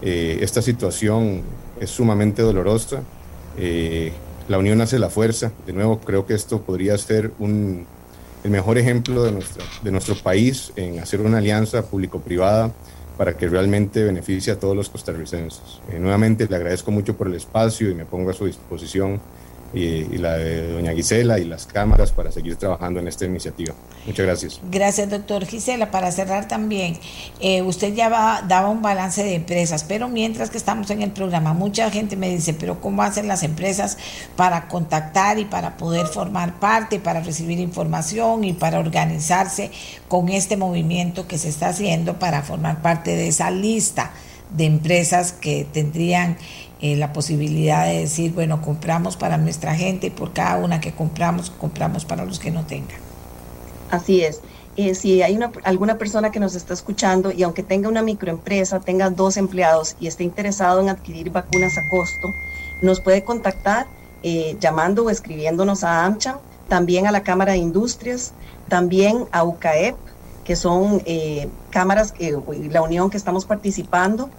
Eh, esta situación es sumamente dolorosa. Eh, la unión hace la fuerza. De nuevo, creo que esto podría ser un, el mejor ejemplo de, nuestra, de nuestro país en hacer una alianza público-privada para que realmente beneficie a todos los costarricenses. Eh, nuevamente le agradezco mucho por el espacio y me pongo a su disposición y, la de doña Gisela y las cámaras para seguir trabajando en esta iniciativa. Muchas gracias. Gracias, doctor Gisela. Para cerrar también, eh, usted ya va- daba un balance de empresas, pero mientras que estamos en el programa, mucha gente me dice, pero ¿cómo hacen las empresas para contactar y para poder formar parte, para recibir información y para organizarse con este movimiento que se está haciendo para formar parte de esa lista de empresas que tendrían eh, la posibilidad de decir, bueno, compramos para nuestra gente y por cada una que compramos, compramos para los que no tengan? Así es. Eh, si hay una, alguna persona que nos está escuchando y aunque tenga una microempresa, tenga dos empleados y esté interesado en adquirir vacunas a costo, nos puede contactar eh, llamando o escribiéndonos a AMCHAM, también a la Cámara de Industrias, también a UCAEP, que son eh, cámaras, la unión que estamos participando,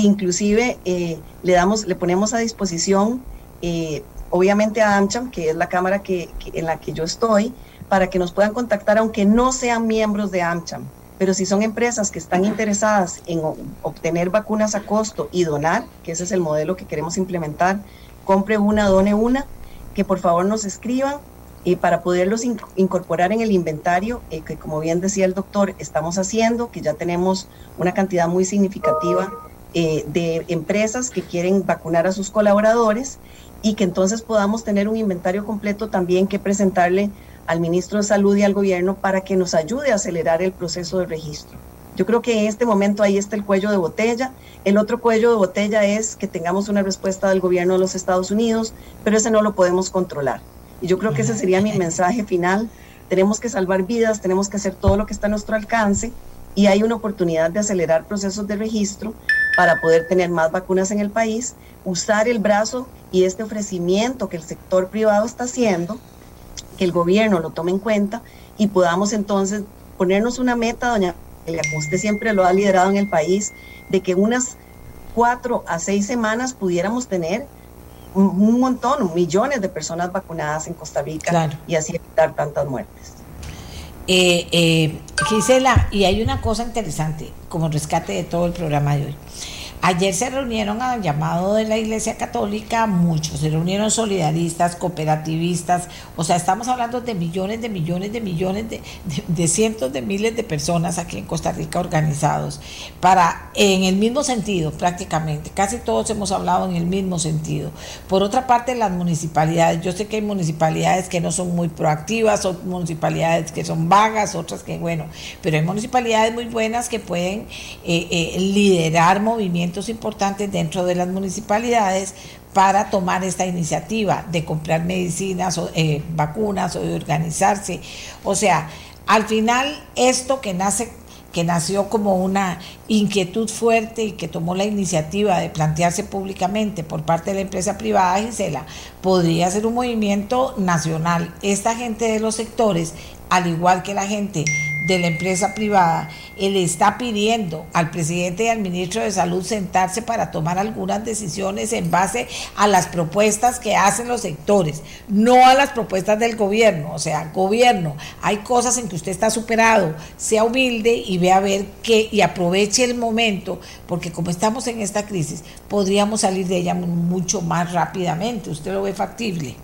inclusive eh, le, damos, le ponemos a disposición, eh, obviamente a AMCHAM, que es la cámara que, que- en la que yo estoy, para que nos puedan contactar aunque no sean miembros de AmCham. Pero si son empresas que están interesadas en obtener vacunas a costo y donar, que ese es el modelo que queremos implementar, compre una, done una, que por favor nos escriban y para poderlos in- incorporar en el inventario, eh, que como bien decía el doctor, estamos haciendo, que ya tenemos una cantidad muy significativa eh, de empresas que quieren vacunar a sus colaboradores y que entonces podamos tener un inventario completo también que presentarle al ministro de Salud y al gobierno para que nos ayude a acelerar el proceso de registro. Yo creo que en este momento ahí está el cuello de botella. El otro cuello de botella es que tengamos una respuesta del gobierno de los Estados Unidos, pero ese no lo podemos controlar. Y yo creo que ese sería mi mensaje final. Tenemos que salvar vidas, tenemos que hacer todo lo que está a nuestro alcance y hay una oportunidad de acelerar procesos de registro para poder tener más vacunas en el país, usar el brazo y este ofrecimiento que el sector privado está haciendo, que el gobierno lo tome en cuenta y podamos entonces ponernos una meta, doña como usted siempre lo ha liderado en el país, de que unas cuatro a seis semanas pudiéramos tener un montón, millones de personas vacunadas en Costa Rica y así evitar tantas muertes. Eh, eh, Gisela, y hay una cosa interesante como rescate de todo el programa de hoy. Ayer se reunieron al llamado de la Iglesia Católica muchos, se reunieron solidaristas, cooperativistas, o sea, estamos hablando de millones, de millones, de millones, de, cientos de miles de personas aquí en Costa Rica organizados, para, en el mismo sentido prácticamente, casi todos hemos hablado en el mismo sentido. Por otra parte, las municipalidades, yo sé que hay municipalidades que no son muy proactivas, o municipalidades que son vagas, otras que, bueno, pero hay municipalidades muy buenas que pueden eh, eh, liderar movimientos importantes dentro de las municipalidades para tomar esta iniciativa de comprar medicinas o eh, vacunas o de organizarse. O sea, al final esto que nace que nació como una inquietud fuerte y que tomó la iniciativa de plantearse públicamente por parte de la empresa privada Gisela, podría ser un movimiento nacional. Esta gente de los sectores, al igual que la gente de la empresa privada, él está pidiendo al presidente y al ministro de Salud sentarse para tomar algunas decisiones en base a las propuestas que hacen los sectores, no a las propuestas del gobierno. O sea, gobierno, hay cosas en que usted está superado, sea humilde y vea a ver qué y aproveche el momento, porque como estamos en esta crisis, podríamos salir de ella mucho más rápidamente. ¿Usted lo ve factible?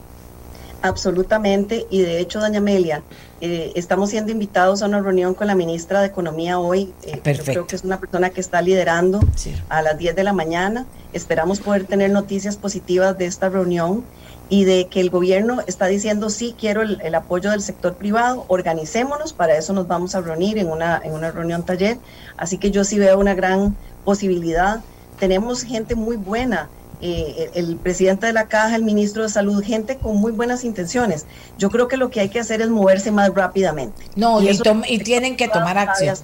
Absolutamente, y de hecho, doña Amelia, eh, estamos siendo invitados a una reunión con la ministra de Economía hoy. Eh, yo creo que es una persona que está liderando a las 10 de la mañana. Esperamos poder tener noticias positivas de esta reunión y de que el gobierno está diciendo, sí, quiero el, el, apoyo del sector privado, organicémonos, para eso nos vamos a reunir en una, en una reunión taller. Así que yo sí veo una gran posibilidad. Tenemos gente muy buena eh, el presidente de la caja, el ministro de salud, gente con muy buenas intenciones. Yo creo que lo que hay que hacer es moverse más rápidamente. No, y, y, tienen que tomar acción.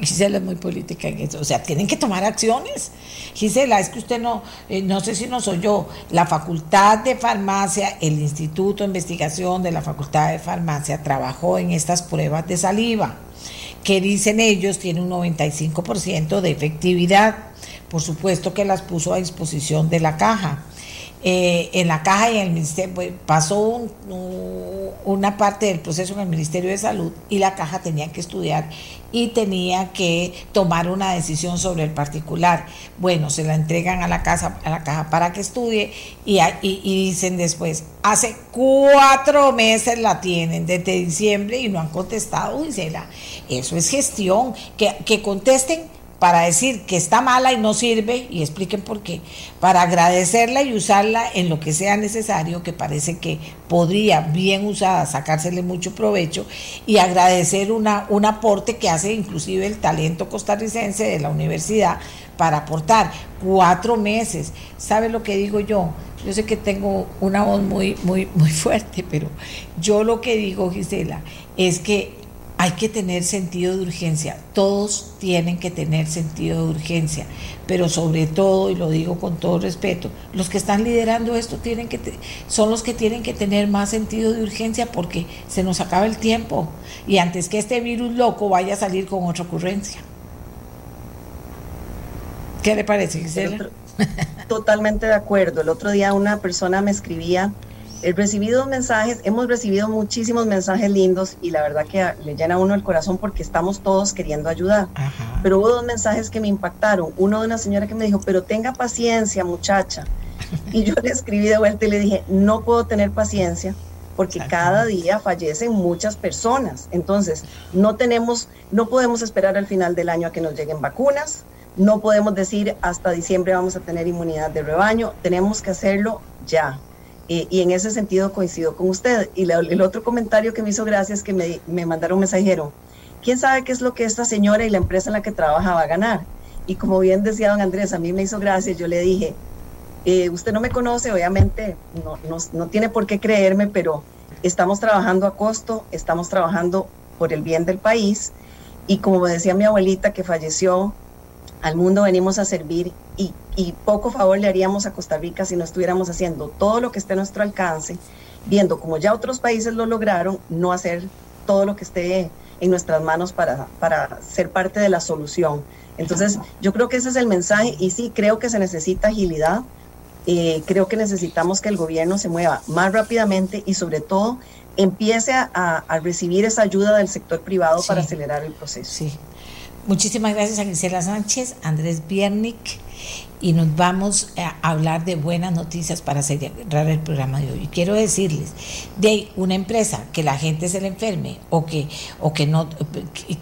Gisela es muy política en eso, o sea, tienen que tomar acciones. Gisela, es que usted no, eh, no sé si no soy yo, la Facultad de Farmacia, el Instituto de Investigación de la Facultad de Farmacia trabajó en estas pruebas de saliva, que dicen ellos tiene un 95% de efectividad por supuesto que las puso a disposición de la caja. Eh, en la caja y en el ministerio pues, pasó una parte del proceso en el Ministerio de Salud y la caja tenía que estudiar y tenía que tomar una decisión sobre el particular. Bueno, se la entregan a la casa, a la caja para que estudie y, y, dicen después, hace cuatro meses la tienen desde diciembre y no han contestado, Gisela. Eso es gestión, que, que contesten para decir que está mala y no sirve y expliquen por qué, para agradecerla y usarla en lo que sea necesario, que parece que podría bien usada sacársele mucho provecho y agradecer una, un aporte que hace inclusive el talento costarricense de la universidad para aportar cuatro meses. ¿Sabe lo que digo yo? Yo sé que tengo una voz muy, muy, muy fuerte, pero yo lo que digo, Gisela, es que hay que tener sentido de urgencia. Todos tienen que tener sentido de urgencia, pero sobre todo, y lo digo con todo respeto, los que están liderando esto tienen que son los que tienen que tener más sentido de urgencia porque se nos acaba el tiempo y antes que este virus loco vaya a salir con otra ocurrencia. ¿Qué le parece, Gisela? Totalmente de acuerdo. El otro día una persona me escribía He recibido mensajes, hemos recibido muchísimos mensajes lindos y la verdad que le llena a uno el corazón porque estamos todos queriendo ayudar. Pero hubo dos mensajes que me impactaron. Uno de una señora que me dijo, pero tenga paciencia muchacha. Y yo le escribí de vuelta y le dije, no puedo tener paciencia porque cada día fallecen muchas personas. Entonces, no tenemos, no podemos esperar al final del año a que nos lleguen vacunas. No podemos decir hasta diciembre vamos a tener inmunidad de rebaño. Tenemos que hacerlo ya y en ese sentido coincido con usted. Y el otro comentario que me hizo gracia es que me, me mandaron un mensajero. ¿Quién sabe qué es lo que esta señora y la empresa en la que trabaja va a ganar? Y como bien decía don Andrés, a mí me hizo gracia, yo le dije, Eh, usted no me conoce, obviamente no, no, no tiene por qué creerme, pero estamos trabajando a costo, estamos trabajando por el bien del país y como decía mi abuelita que falleció, al mundo venimos a servir y, y, poco favor le haríamos a Costa Rica si no estuviéramos haciendo todo lo que esté a nuestro alcance, viendo como ya otros países lo lograron, no hacer todo lo que esté en nuestras manos para, para ser parte de la solución. Entonces, yo creo que ese es el mensaje y sí, creo que se necesita agilidad, eh, creo que necesitamos que el gobierno se mueva más rápidamente y sobre todo empiece a, a recibir esa ayuda del sector privado Sí. para acelerar el proceso. Sí. Muchísimas gracias a Gisela Sánchez, Andrés Biernik, y nos vamos a hablar de buenas noticias para cerrar el programa de hoy. Quiero decirles, de una empresa que la gente se le enferme o que, o que no,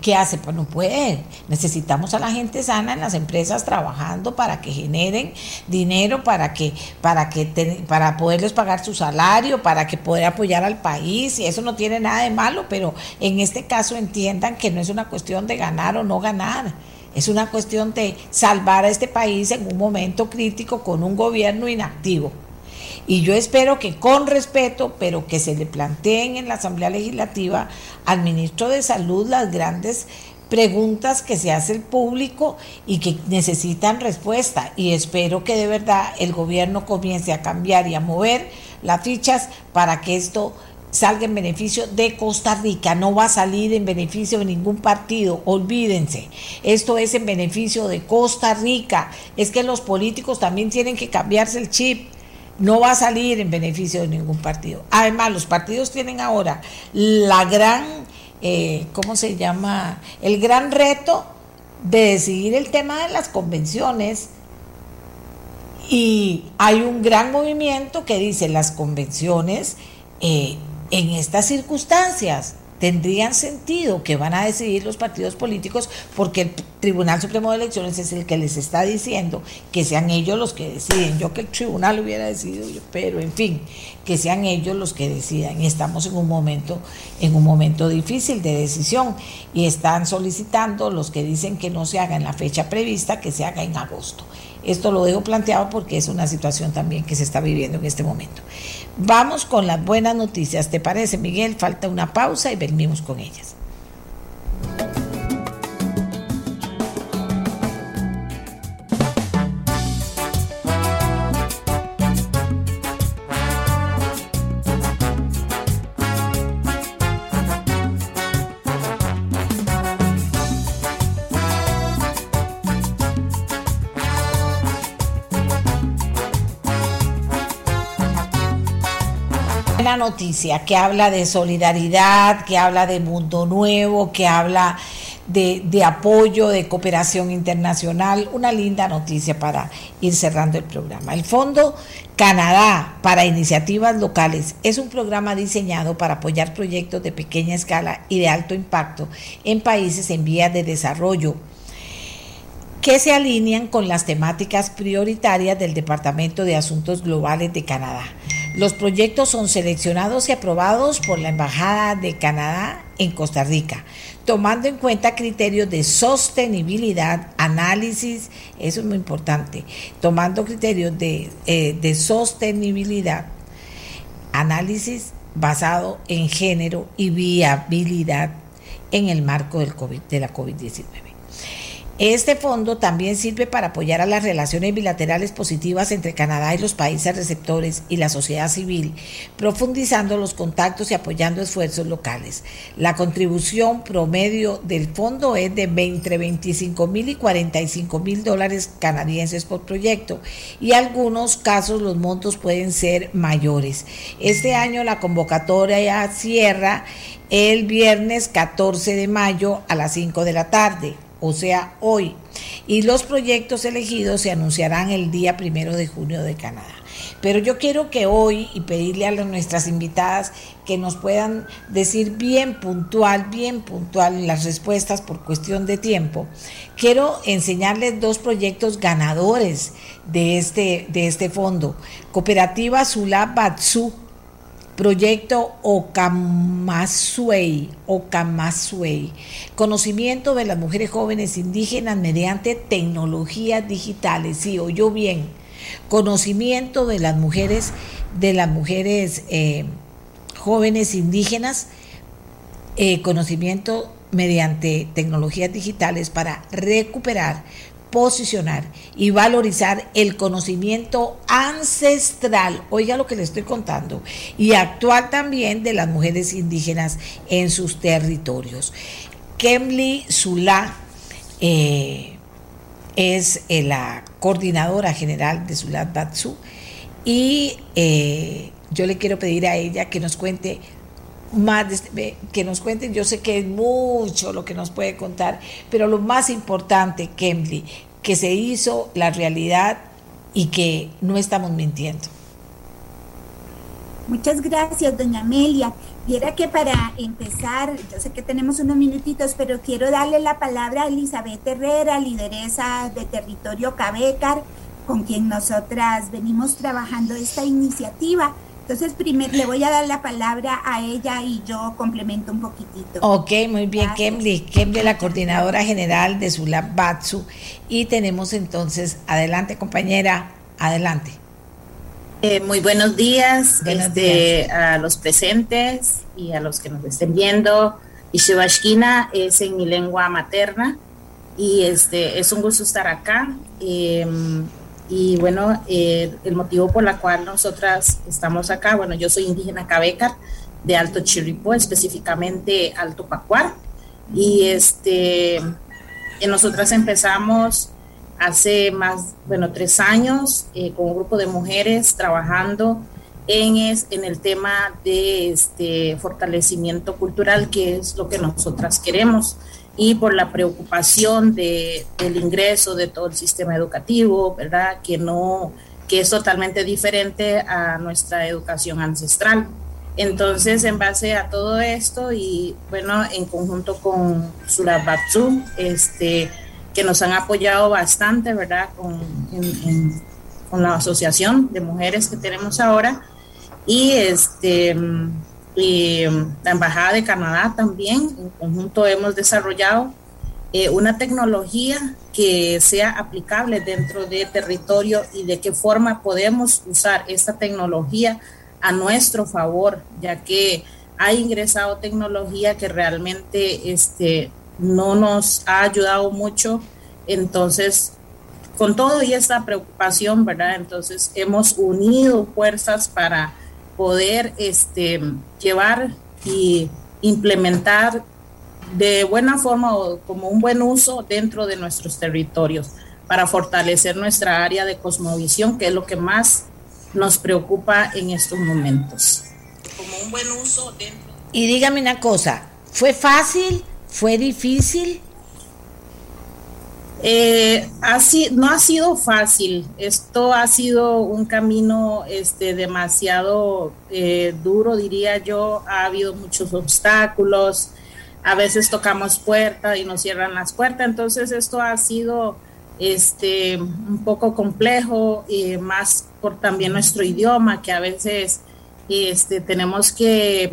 ¿qué hace? Pues no puede. Necesitamos a la gente sana en las empresas trabajando para que generen dinero, para que, para que ten- para poderles pagar su salario, para que poder apoyar al país, y eso no tiene nada de malo, pero en este caso entiendan que no es una cuestión de ganar o no ganar. Es una cuestión de salvar a este país en un momento crítico con un gobierno inactivo. Y yo espero que con respeto, pero que se le planteen en la Asamblea Legislativa al ministro de Salud las grandes preguntas que se hace el público y que necesitan respuesta. Y espero que de verdad el gobierno comience a cambiar y a mover las fichas para que esto salga en beneficio de Costa Rica, no va a salir en beneficio de ningún partido, olvídense, esto es en beneficio de Costa Rica, es que los políticos también tienen que cambiarse el chip, no va a salir en beneficio de ningún partido. Además, los partidos tienen ahora la gran, eh, ¿cómo se llama? El gran reto de decidir el tema de las convenciones. Y hay un gran movimiento que dice las convenciones eh, en estas circunstancias tendrían sentido que van a decidir los partidos políticos porque el Tribunal Supremo de Elecciones es el que les está diciendo que sean ellos los que deciden. Yo que el tribunal hubiera decidido, pero en fin, que sean ellos los que decidan. Y estamos en un momento, en un momento difícil de decisión y están solicitando los que dicen que no se haga en la fecha prevista, que se haga en agosto. Esto lo dejo planteado porque es una situación también que se está viviendo en este momento. Vamos con las buenas noticias. ¿Te parece, Miguel? Falta una pausa y venimos con ellas. Noticia que habla de solidaridad, que habla de mundo nuevo, que habla de, de, apoyo, de cooperación internacional. Una linda noticia para ir cerrando el programa. El Fondo Canadá para Iniciativas Locales es un programa diseñado para apoyar proyectos de pequeña escala y de alto impacto en países en vías de desarrollo que se alinean con las temáticas prioritarias del Departamento de Asuntos Globales de Canadá. Los proyectos son seleccionados y aprobados por la Embajada de Canadá en Costa Rica, tomando en cuenta criterios de sostenibilidad, análisis, eso es muy importante, tomando criterios de, eh, de sostenibilidad, análisis basado en género y viabilidad en el marco del COVID, de la COVID-19. Este fondo también sirve para apoyar a las relaciones bilaterales positivas entre Canadá y los países receptores y la sociedad civil, profundizando los contactos y apoyando esfuerzos locales. La contribución promedio del fondo es de entre 25 mil y 45 mil dólares canadienses por proyecto y en algunos casos los montos pueden ser mayores. Este año la convocatoria cierra el viernes 14 de mayo a las 5 de la tarde o sea, hoy. Y los proyectos elegidos se anunciarán el día primero de junio de Canadá. Pero yo quiero que hoy y pedirle a nuestras invitadas que nos puedan decir bien puntual, bien puntual las respuestas por cuestión de tiempo. Quiero enseñarles dos proyectos ganadores de este, de este fondo. Cooperativa Sula Batsu Proyecto Okamasui, Okamasui, conocimiento de las mujeres jóvenes indígenas mediante tecnologías digitales. Sí, oyó bien. conocimiento de las mujeres, de las mujeres eh, jóvenes indígenas, eh, conocimiento mediante tecnologías digitales para recuperar, posicionar y valorizar el conocimiento ancestral, oiga lo que le estoy contando, y actual también de las mujeres indígenas en sus territorios. Kemli Zulá eh, es eh, la coordinadora general de Zulat Batsu. Y eh, yo le quiero pedir a ella que nos cuente más, este- que nos cuente, yo sé que es mucho lo que nos puede contar, pero lo más importante, Kemli, que se hizo la realidad y que no estamos mintiendo. Muchas gracias, doña Amelia. Viera que para empezar, yo sé que tenemos unos minutitos, pero quiero darle la palabra a Elizabeth Herrera, lideresa de Territorio Cabecar, con quien nosotras venimos trabajando esta iniciativa. Entonces, primero le voy a dar la palabra a ella y yo complemento un poquitito. Ok, muy bien. Kemli. Kemli, la coordinadora general de Zulab Batsu. Y tenemos entonces, adelante compañera, adelante. Eh, muy buenos días, Buenos este, a los presentes y a los que nos estén viendo. Ishibashkina es en mi lengua materna y este es un gusto estar acá. Eh, y bueno, eh, el motivo por la cual nosotras estamos acá, bueno, yo soy indígena Cabecar de Alto Chirripó, específicamente Alto Pacuar. Y este, eh, nosotras empezamos hace más, bueno, tres años eh, con un grupo de mujeres trabajando en, es, en el tema de este fortalecimiento cultural, que es lo que nosotras queremos, y por la preocupación de, del ingreso de todo el sistema educativo, ¿verdad? Que no, que es totalmente diferente a nuestra educación ancestral. Entonces, en base a todo esto y bueno, en conjunto con Surabatsu, este, que nos han apoyado bastante, ¿verdad? Con, en- en- con la asociación de mujeres que tenemos ahora y este mm, la embajada de Canadá también en conjunto hemos desarrollado eh, una tecnología que sea aplicable dentro de territorio y de qué forma podemos usar esta tecnología a nuestro favor, ya que ha ingresado tecnología que realmente este, no nos ha ayudado mucho. Entonces, con todo y esta preocupación, ¿verdad? Entonces, hemos unido fuerzas para poder este, llevar y implementar de buena forma o como un buen uso dentro de nuestros territorios para fortalecer nuestra área de cosmovisión, que es lo que más nos preocupa en estos momentos. Como un buen uso dentro Y dígame una cosa, ¿fue fácil? ¿Fue difícil? Eh, así, no ha sido fácil. Esto ha sido un camino este, demasiado eh, duro, diría yo. Ha habido muchos obstáculos. A veces tocamos puertas y nos cierran las puertas. Entonces esto ha sido este, un poco complejo y más por también nuestro idioma, que a veces este, tenemos que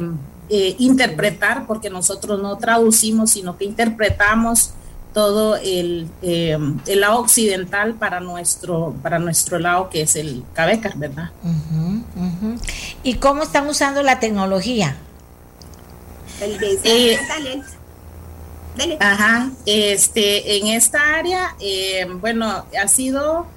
eh, interpretar, porque nosotros no traducimos, sino que interpretamos todo el, eh, el lado occidental para nuestro, para nuestro lado, que es el Cabecar, ¿verdad? ¿Y cómo están usando la tecnología? El de Eh, dale, dale. Ajá, este, en esta área, eh, bueno, ha sido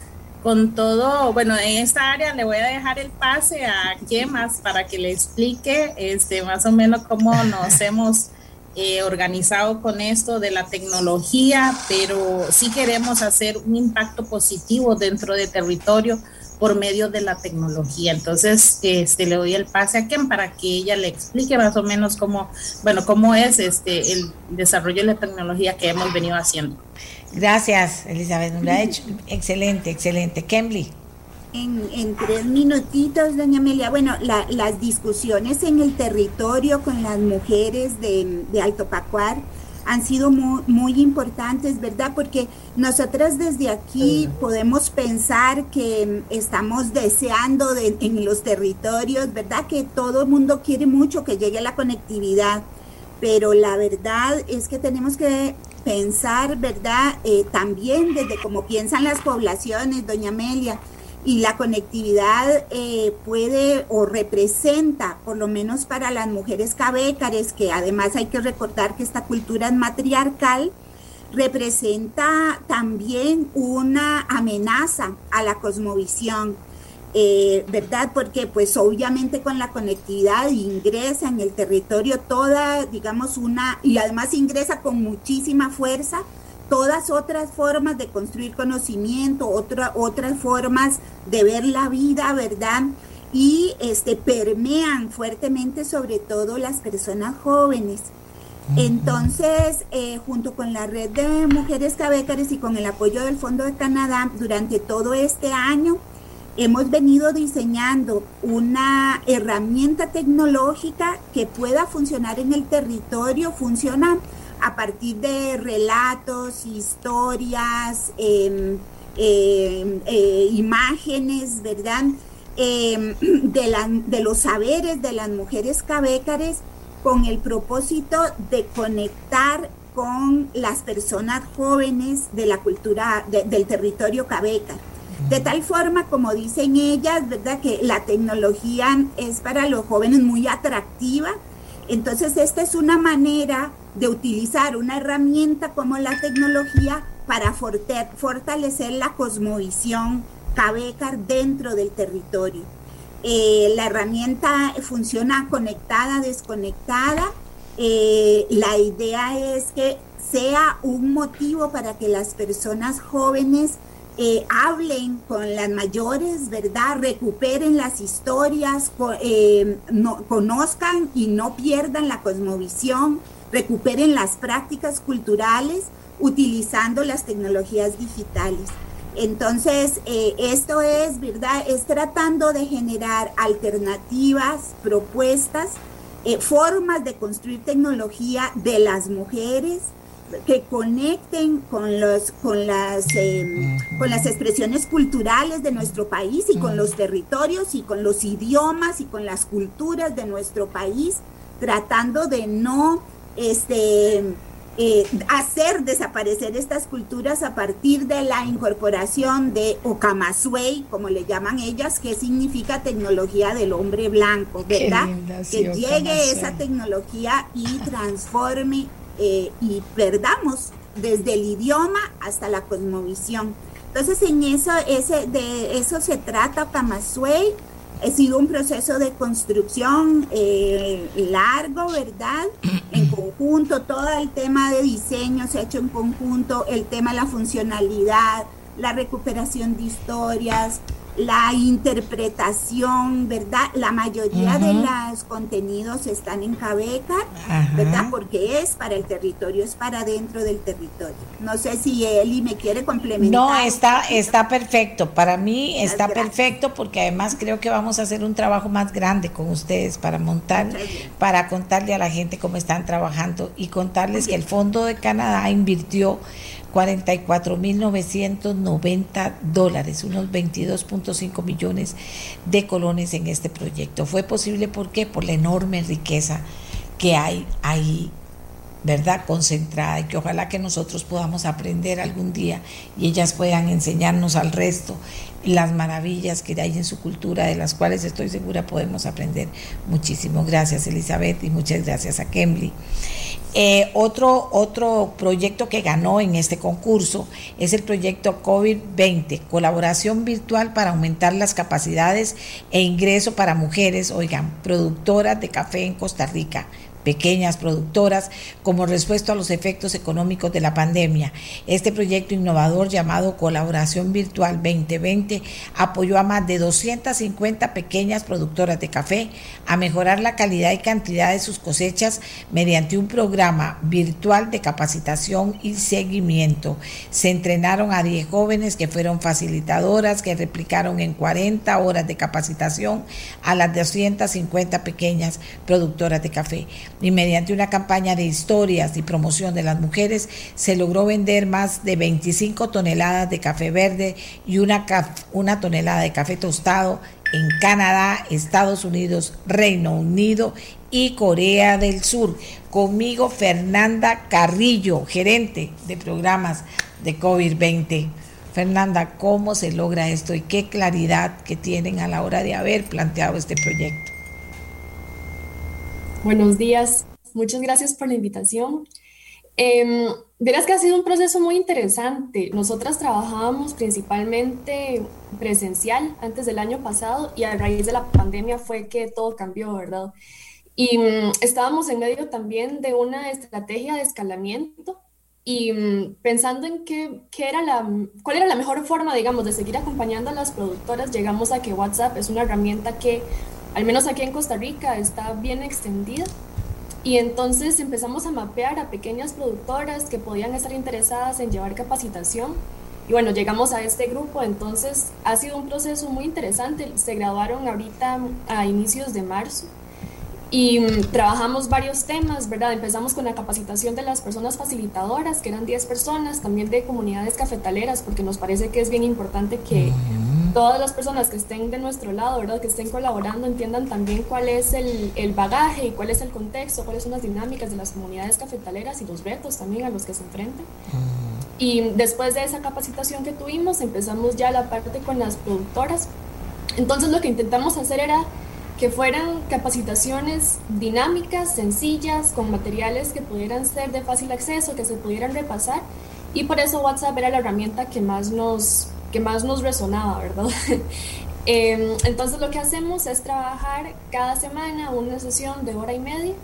con todo, bueno, en esta área le voy a dejar el pase a Kemas para que le explique, este, más o menos cómo nos hemos eh, organizado con esto de la tecnología, pero sí queremos hacer un impacto positivo dentro del territorio por medio de la tecnología. Entonces, este, le doy el pase a Ken para que ella le explique más o menos cómo, bueno, cómo es este el desarrollo de la tecnología que hemos venido haciendo. Gracias, Elizabeth. Lo. Excelente, excelente. Kemli. En, en tres minutitos, doña Amelia. Bueno, la- las discusiones en el territorio con las mujeres de, de Alto Pacuar han sido muy, muy importantes, ¿verdad? Porque nosotras desde aquí podemos pensar que mm, estamos deseando de- en los territorios, ¿verdad? Que todo el mundo quiere mucho que llegue la conectividad, pero la verdad es que tenemos que pensar, ¿verdad? Eh, también desde cómo piensan las poblaciones, doña Amelia y la conectividad eh, puede o representa, por lo menos para las mujeres cabécares, que además hay que recordar que esta cultura es matriarcal, representa también una amenaza a la cosmovisión. Eh, ¿Verdad? Porque pues obviamente con la conectividad ingresa en el territorio toda, digamos, una, y además ingresa con muchísima fuerza todas otras formas de construir conocimiento, otra, otras formas de ver la vida, ¿verdad? Y este, permean fuertemente sobre todo las personas jóvenes. Entonces, eh, junto con la red de mujeres cabécares y con el apoyo del Fondo de Canadá, durante todo este año hemos venido diseñando una herramienta tecnológica que pueda funcionar en el territorio, funciona a partir de relatos, historias, em, em, eh, imágenes, ¿verdad? Em, de, los saberes de las mujeres cabécares con el propósito de conectar con las personas jóvenes de la cultura del territorio cabeca. De tal forma, como dicen ellas, ¿verdad? Que la tecnología es para los jóvenes muy atractiva. Entonces, esta es una manera de utilizar una herramienta como la tecnología para fortalecer la cosmovisión cabecar dentro del territorio. Eh, la herramienta funciona conectada, desconectada. Eh, la idea es que sea un motivo para que las personas jóvenes eh, hablen con las mayores, ¿verdad? Recuperen las historias, no, conozcan y no pierdan la cosmovisión, recuperen las prácticas culturales utilizando las tecnologías digitales. Entonces, eh, esto es, ¿verdad? Es tratando de generar alternativas, propuestas, eh, formas de construir tecnología de las mujeres que conecten con, los, con, las, em, con las expresiones culturales de nuestro país y con los territorios y con los idiomas y con las culturas de nuestro país, tratando de no este, eh, hacer desaparecer estas culturas a partir de la incorporación de Okamasui, como le llaman ellas, que significa tecnología del hombre blanco, ¿verdad? que llegue esa tecnología y transforme eh, y perdamos desde el idioma hasta la cosmovisión. Entonces, en eso, ese, de eso se trata Okamasui. Ha sido un proceso de construcción eh, largo, ¿verdad? En conjunto, todo el tema de diseño se ha hecho en conjunto, el tema de la funcionalidad, la recuperación de historias, la interpretación, ¿verdad? La mayoría de los contenidos están en Cabeca, ¿verdad? Porque es para el territorio, es para dentro del territorio. No sé si Eli me quiere complementar. No, está, está perfecto. Para mí está perfecto porque además creo que vamos a hacer un trabajo más grande con ustedes para montar, para contarle a la gente cómo están trabajando y contarles que el Fondo de Canadá invirtió 44.990 dólares, unos 22.5 millones de colones en este proyecto. Fue posible ¿por qué? Por la enorme riqueza que hay ahí, ¿verdad? Concentrada y que ojalá que nosotros podamos aprender algún día y ellas puedan enseñarnos al resto las maravillas que hay en su cultura, de las cuales estoy segura podemos aprender muchísimo. Gracias Elizabeth y muchas gracias a Kemley. Eh, otro, otro proyecto que ganó en este concurso es el proyecto COVID-20, colaboración virtual para aumentar las capacidades e ingreso para mujeres, oigan, productoras de café en Costa Rica pequeñas productoras como respuesta a los efectos económicos de la pandemia. Este proyecto innovador llamado Colaboración Virtual 2020 apoyó a más de 250 pequeñas productoras de café a mejorar la calidad y cantidad de sus cosechas mediante un programa virtual de capacitación y seguimiento. Se entrenaron a 10 jóvenes que fueron facilitadoras que replicaron en 40 horas de capacitación a las 250 pequeñas productoras de café y mediante una campaña de historias y promoción de las mujeres se logró vender más de 25 toneladas de café verde y una, una tonelada de café tostado en Canadá, Estados Unidos, Reino Unido y Corea del Sur. Conmigo Fernanda Carrillo, gerente de programas de COVID-20. Fernanda, ¿cómo se logra esto y qué claridad que tienen a la hora de haber planteado este proyecto? Buenos días, muchas gracias por la invitación. Eh, verás que ha sido un proceso muy interesante. Nosotras trabajábamos principalmente presencial antes del año pasado y a raíz de la pandemia fue que todo cambió, ¿verdad? Y um, estábamos en medio también de una estrategia de escalamiento y um, pensando en qué, qué, era la, cuál era la mejor forma, digamos, de seguir acompañando a las productoras, llegamos a que WhatsApp es una herramienta que, al menos aquí en Costa Rica, está bien extendida y entonces empezamos a mapear a pequeñas productoras que podían estar interesadas en llevar capacitación. Y bueno, llegamos a este grupo, entonces ha sido un proceso muy interesante. Se graduaron ahorita a inicios de marzo y um, trabajamos varios temas, ¿verdad? Empezamos con la capacitación de las personas facilitadoras, que eran 10 personas, también de comunidades cafetaleras, porque nos parece que es bien importante que todas las personas que estén de nuestro lado, ¿verdad? Que estén colaborando, entiendan también cuál es el, el, bagaje y cuál es el contexto, cuáles son las dinámicas de las comunidades cafetaleras y los retos también a los que se enfrentan. Y después de esa capacitación que tuvimos, empezamos ya la parte con las productoras. Entonces lo que intentamos hacer era que fueran capacitaciones dinámicas, sencillas, con materiales que pudieran ser de fácil acceso, que se pudieran repasar. Y por eso WhatsApp era la herramienta que más nos que más nos resonaba, ¿verdad? eh, entonces lo que hacemos es trabajar cada semana una sesión de hora y media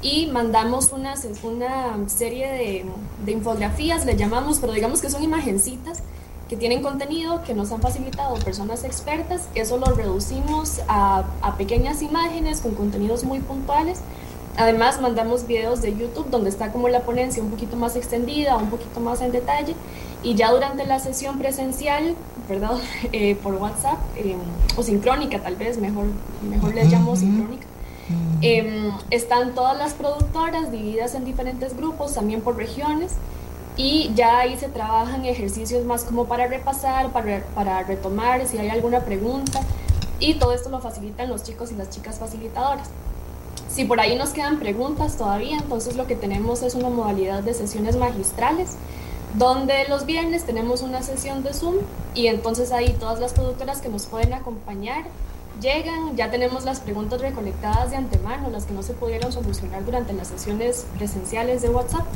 y mandamos una, una serie de, de, infografías, le llamamos, pero digamos que son imagencitas que tienen contenido que nos han facilitado personas expertas. Eso lo reducimos a, a pequeñas imágenes con contenidos muy puntuales. Además, mandamos videos de YouTube donde está como la ponencia un poquito más extendida, un poquito más en detalle y ya durante la sesión presencial, ¿verdad? Eh, por WhatsApp eh, o sincrónica tal vez, mejor, mejor les llamo sincrónica. Eh, están todas las productoras divididas en diferentes grupos, también por regiones, y ya ahí se trabajan ejercicios más como para repasar, para, para retomar si hay alguna pregunta, y todo esto lo facilitan los chicos y las chicas facilitadoras. Si por ahí nos quedan preguntas todavía, entonces lo que tenemos es una modalidad de sesiones magistrales, donde los viernes tenemos una sesión de Zoom y entonces ahí todas las productoras que nos pueden acompañar llegan, ya tenemos las preguntas recolectadas de antemano, las que no se pudieron solucionar durante las sesiones presenciales de WhatsApp.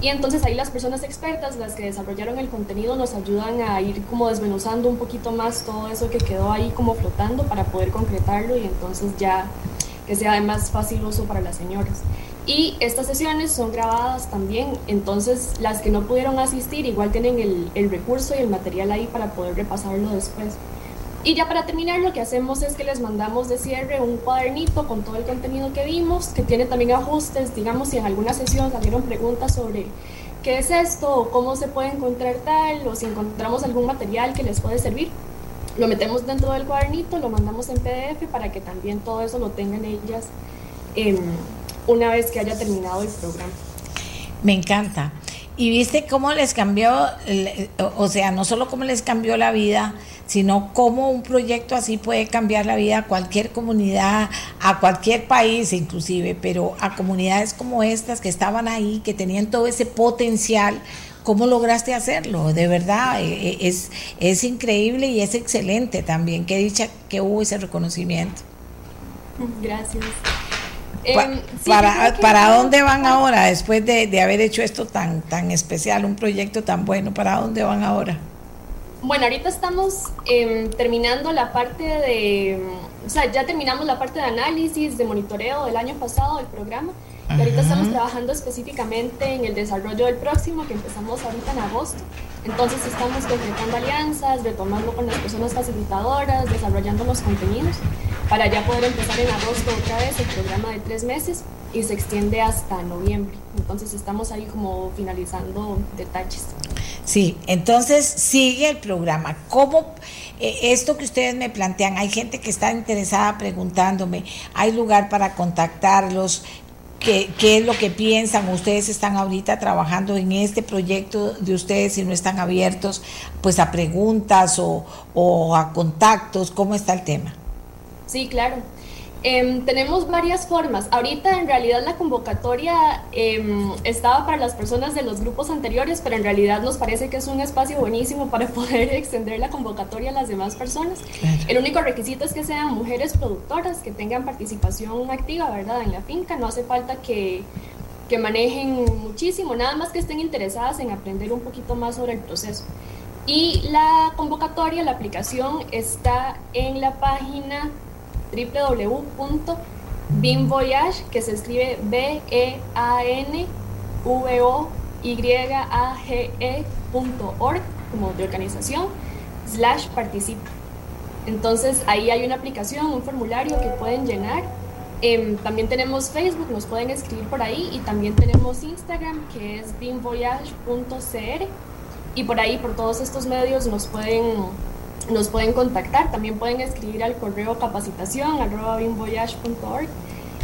Y entonces ahí las personas expertas, las que desarrollaron el contenido, nos ayudan a ir como desmenuzando un poquito más todo eso que quedó ahí como flotando para poder concretarlo y entonces ya que sea de más fácil uso para las señoras. Y estas sesiones son grabadas también, entonces las que no pudieron asistir igual tienen el, el, recurso y el material ahí para poder repasarlo después. Y ya para terminar lo que hacemos es que les mandamos de cierre un cuadernito con todo el contenido que vimos, que tiene también ajustes, digamos si en alguna sesión salieron preguntas sobre qué es esto, o cómo se puede encontrar tal, o si encontramos algún material que les puede servir, lo metemos dentro del cuadernito, lo mandamos en PDF para que también todo eso lo tengan ellas. Eh, una vez que haya terminado el programa. Me encanta. Y viste cómo les cambió, o sea, no solo cómo les cambió la vida, sino cómo un proyecto así puede cambiar la vida a cualquier comunidad, a cualquier país inclusive, pero a comunidades como estas que estaban ahí, que tenían todo ese potencial. ¿Cómo lograste hacerlo? De verdad, es, es increíble y es excelente también. Qué dicha que hubo ese reconocimiento. Gracias. Eh, sí, para, ¿Para dónde van ahora después de, de, haber hecho esto tan, tan especial, un proyecto tan bueno? ¿Para dónde van ahora? Bueno, ahorita estamos eh, terminando la parte de, o sea, ya terminamos la parte de análisis, de monitoreo del año pasado del programa. Y ahorita estamos trabajando específicamente en el desarrollo del próximo, que empezamos ahorita en agosto. Entonces estamos concretando alianzas, retomando con las personas facilitadoras, desarrollando los contenidos, para ya poder empezar en agosto otra vez el programa de tres meses y se extiende hasta noviembre. Entonces estamos ahí como finalizando detalles. Sí, entonces sigue el programa. ¿Cómo eh, esto que ustedes me plantean? Hay gente que está interesada preguntándome, ¿hay lugar para contactarlos? ¿Qué, ¿Qué, es lo que piensan? Ustedes están ahorita trabajando en este proyecto de ustedes y no están abiertos pues a preguntas o, o a contactos. ¿Cómo está el tema? Sí, claro. Em, tenemos varias formas. Ahorita en realidad la convocatoria em, estaba para las personas de los grupos anteriores, pero en realidad nos parece que es un espacio buenísimo para poder extender la convocatoria a las demás personas. El único requisito es que sean mujeres productoras, que tengan participación activa, ¿verdad? En la finca. No hace falta que, que manejen muchísimo, nada más que estén interesadas en aprender un poquito más sobre el proceso. Y la convocatoria, la aplicación está en la página www.binvoyage, que se escribe B-E-A-N-V-O-Y-A-G-E.org, como de organización, slash participa. Entonces ahí hay una aplicación, un formulario que pueden llenar. Em, también tenemos Facebook, nos pueden escribir por ahí y también tenemos Instagram que es binvoyage.cr y por ahí, por todos estos medios nos pueden nos pueden contactar, también pueden escribir al correo capacitación arroba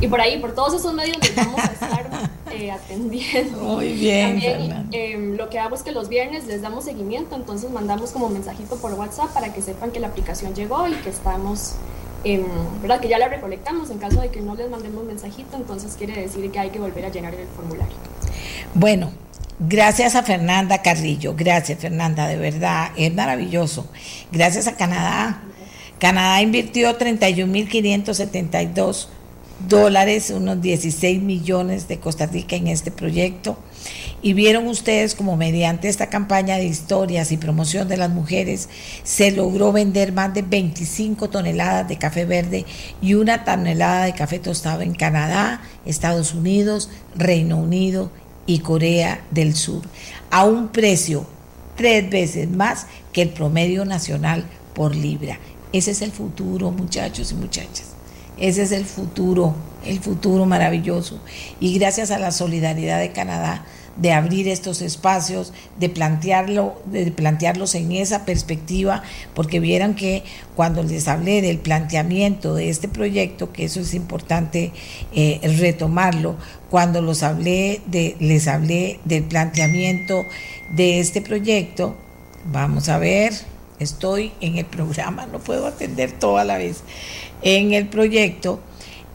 y por ahí, por todos esos medios les vamos a estar eh, atendiendo. Muy bien. También eh, lo que hago es que los viernes les damos seguimiento, entonces mandamos como mensajito por WhatsApp para que sepan que la aplicación llegó y que estamos, eh, ¿verdad? Que ya la recolectamos en caso de que no les mandemos mensajito, entonces quiere decir que hay que volver a llenar el formulario. Bueno, Gracias a Fernanda Carrillo, gracias Fernanda, de verdad, es maravilloso. Gracias a Canadá. Canadá invirtió 31.572 dólares, unos 16 millones de Costa Rica en este proyecto. Y vieron ustedes como mediante esta campaña de historias y promoción de las mujeres se logró vender más de 25 toneladas de café verde y una tonelada de café tostado en Canadá, Estados Unidos, Reino Unido y Corea del Sur, a un precio tres veces más que el promedio nacional por libra. Ese es el futuro, muchachos y muchachas. Ese es el futuro, el futuro maravilloso. Y gracias a la solidaridad de Canadá, de abrir estos espacios, de plantearlo, de plantearlos en esa perspectiva, porque vieran que cuando les hablé del planteamiento de este proyecto, que eso es importante eh, retomarlo, cuando los hablé de, les hablé del planteamiento de este proyecto, vamos a ver, estoy en el programa, no puedo atender toda la vez, en el proyecto.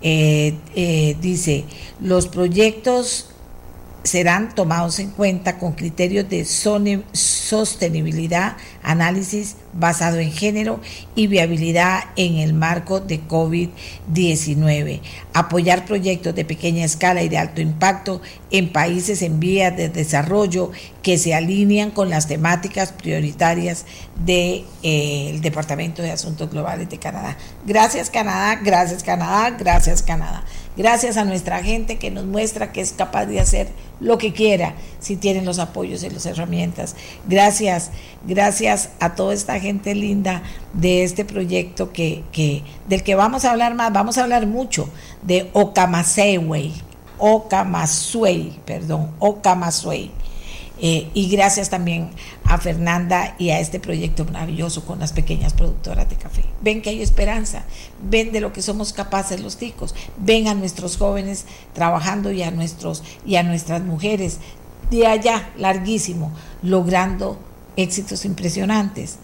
Eh, eh, dice, los proyectos serán tomados en cuenta con criterios de sostenibilidad, análisis basado en género y viabilidad en el marco de COVID-19. Apoyar proyectos de pequeña escala y de alto impacto en países en vías de desarrollo que se alinean con las temáticas prioritarias del de, eh, Departamento de Asuntos Globales de Canadá. Gracias Canadá, gracias Canadá, gracias Canadá. Gracias a nuestra gente que nos muestra que es capaz de hacer lo que quiera si tienen los apoyos y las herramientas. Gracias, gracias a toda esta gente linda de este proyecto que, que del que vamos a hablar más, vamos a hablar mucho de Okamaseway, Okamasway, perdón, Okamasway. Eh, y gracias también a Fernanda y a este proyecto maravilloso con las pequeñas productoras de café. Ven que hay esperanza, ven de lo que somos capaces los ticos, ven a nuestros jóvenes trabajando y a, nuestros, y a nuestras mujeres de allá, larguísimo, logrando éxitos impresionantes.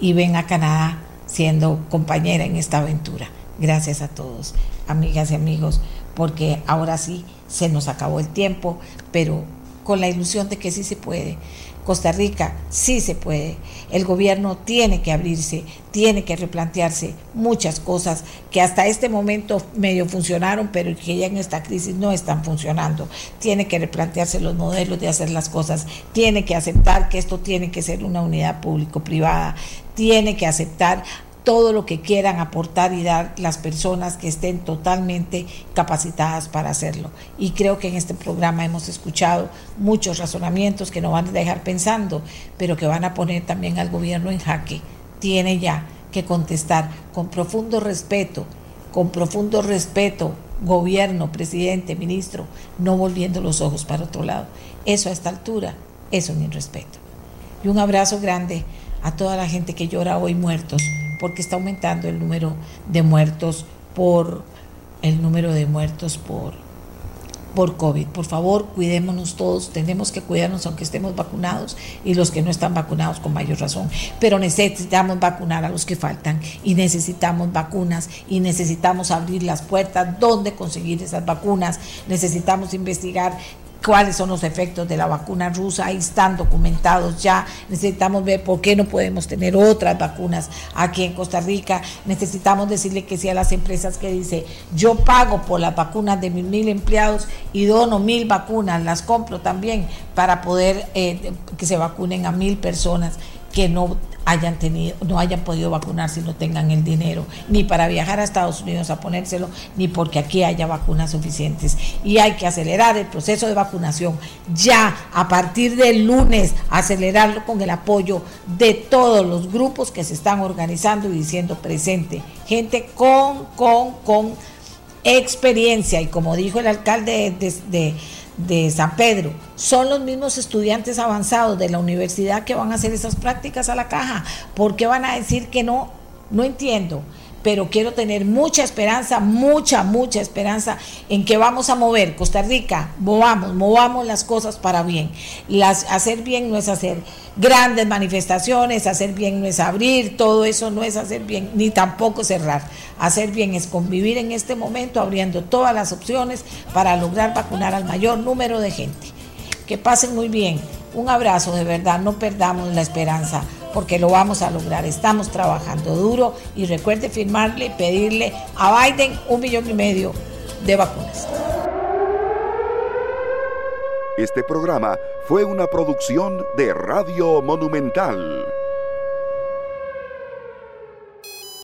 Y ven a Canadá siendo compañera en esta aventura. Gracias a todos, amigas y amigos, porque ahora sí se nos acabó el tiempo, pero con la ilusión de que sí se puede. Costa Rica sí se puede. El gobierno tiene que abrirse, tiene que replantearse muchas cosas que hasta este momento medio funcionaron, pero que ya en esta crisis no están funcionando. Tiene que replantearse los modelos de hacer las cosas, tiene que aceptar que esto tiene que ser una unidad público-privada, tiene que aceptar todo lo que quieran aportar y dar las personas que estén totalmente capacitadas para hacerlo. Y creo que en este programa hemos escuchado muchos razonamientos que nos van a dejar pensando, pero que van a poner también al gobierno en jaque. Tiene ya que contestar con profundo respeto, con profundo respeto, gobierno, presidente, ministro, no volviendo los ojos para otro lado. Eso a esta altura es un irrespeto. Y un abrazo grande a toda la gente que llora hoy muertos porque está aumentando el número de muertos por el número de muertos por por COVID. Por favor, cuidémonos todos, tenemos que cuidarnos aunque estemos vacunados y los que no están vacunados con mayor razón. Pero necesitamos vacunar a los que faltan y necesitamos vacunas y necesitamos abrir las puertas, dónde conseguir esas vacunas, necesitamos investigar cuáles son los efectos de la vacuna rusa, ahí están documentados ya, necesitamos ver por qué no podemos tener otras vacunas aquí en Costa Rica, necesitamos decirle que sí a las empresas que dice, yo pago por las vacunas de mis mil empleados y dono mil vacunas, las compro también para poder eh, que se vacunen a mil personas que no hayan tenido, no hayan podido vacunarse y no tengan el dinero, ni para viajar a Estados Unidos a ponérselo, ni porque aquí haya vacunas suficientes. Y hay que acelerar el proceso de vacunación ya a partir del lunes, acelerarlo con el apoyo de todos los grupos que se están organizando y diciendo presente. Gente con, con, con experiencia. Y como dijo el alcalde de, de de San Pedro son los mismos estudiantes avanzados de la universidad que van a hacer esas prácticas a la caja. ¿Por qué van a decir que no? No entiendo pero quiero tener mucha esperanza, mucha, mucha esperanza en que vamos a mover Costa Rica, movamos, movamos las cosas para bien. Las, hacer bien no es hacer grandes manifestaciones, hacer bien no es abrir, todo eso no es hacer bien, ni tampoco cerrar. Hacer bien es convivir en este momento abriendo todas las opciones para lograr vacunar al mayor número de gente. Que pasen muy bien. Un abrazo de verdad, no perdamos la esperanza porque lo vamos a lograr. Estamos trabajando duro y recuerde firmarle, pedirle a Biden un millón y medio de vacunas. Este programa fue una producción de Radio Monumental.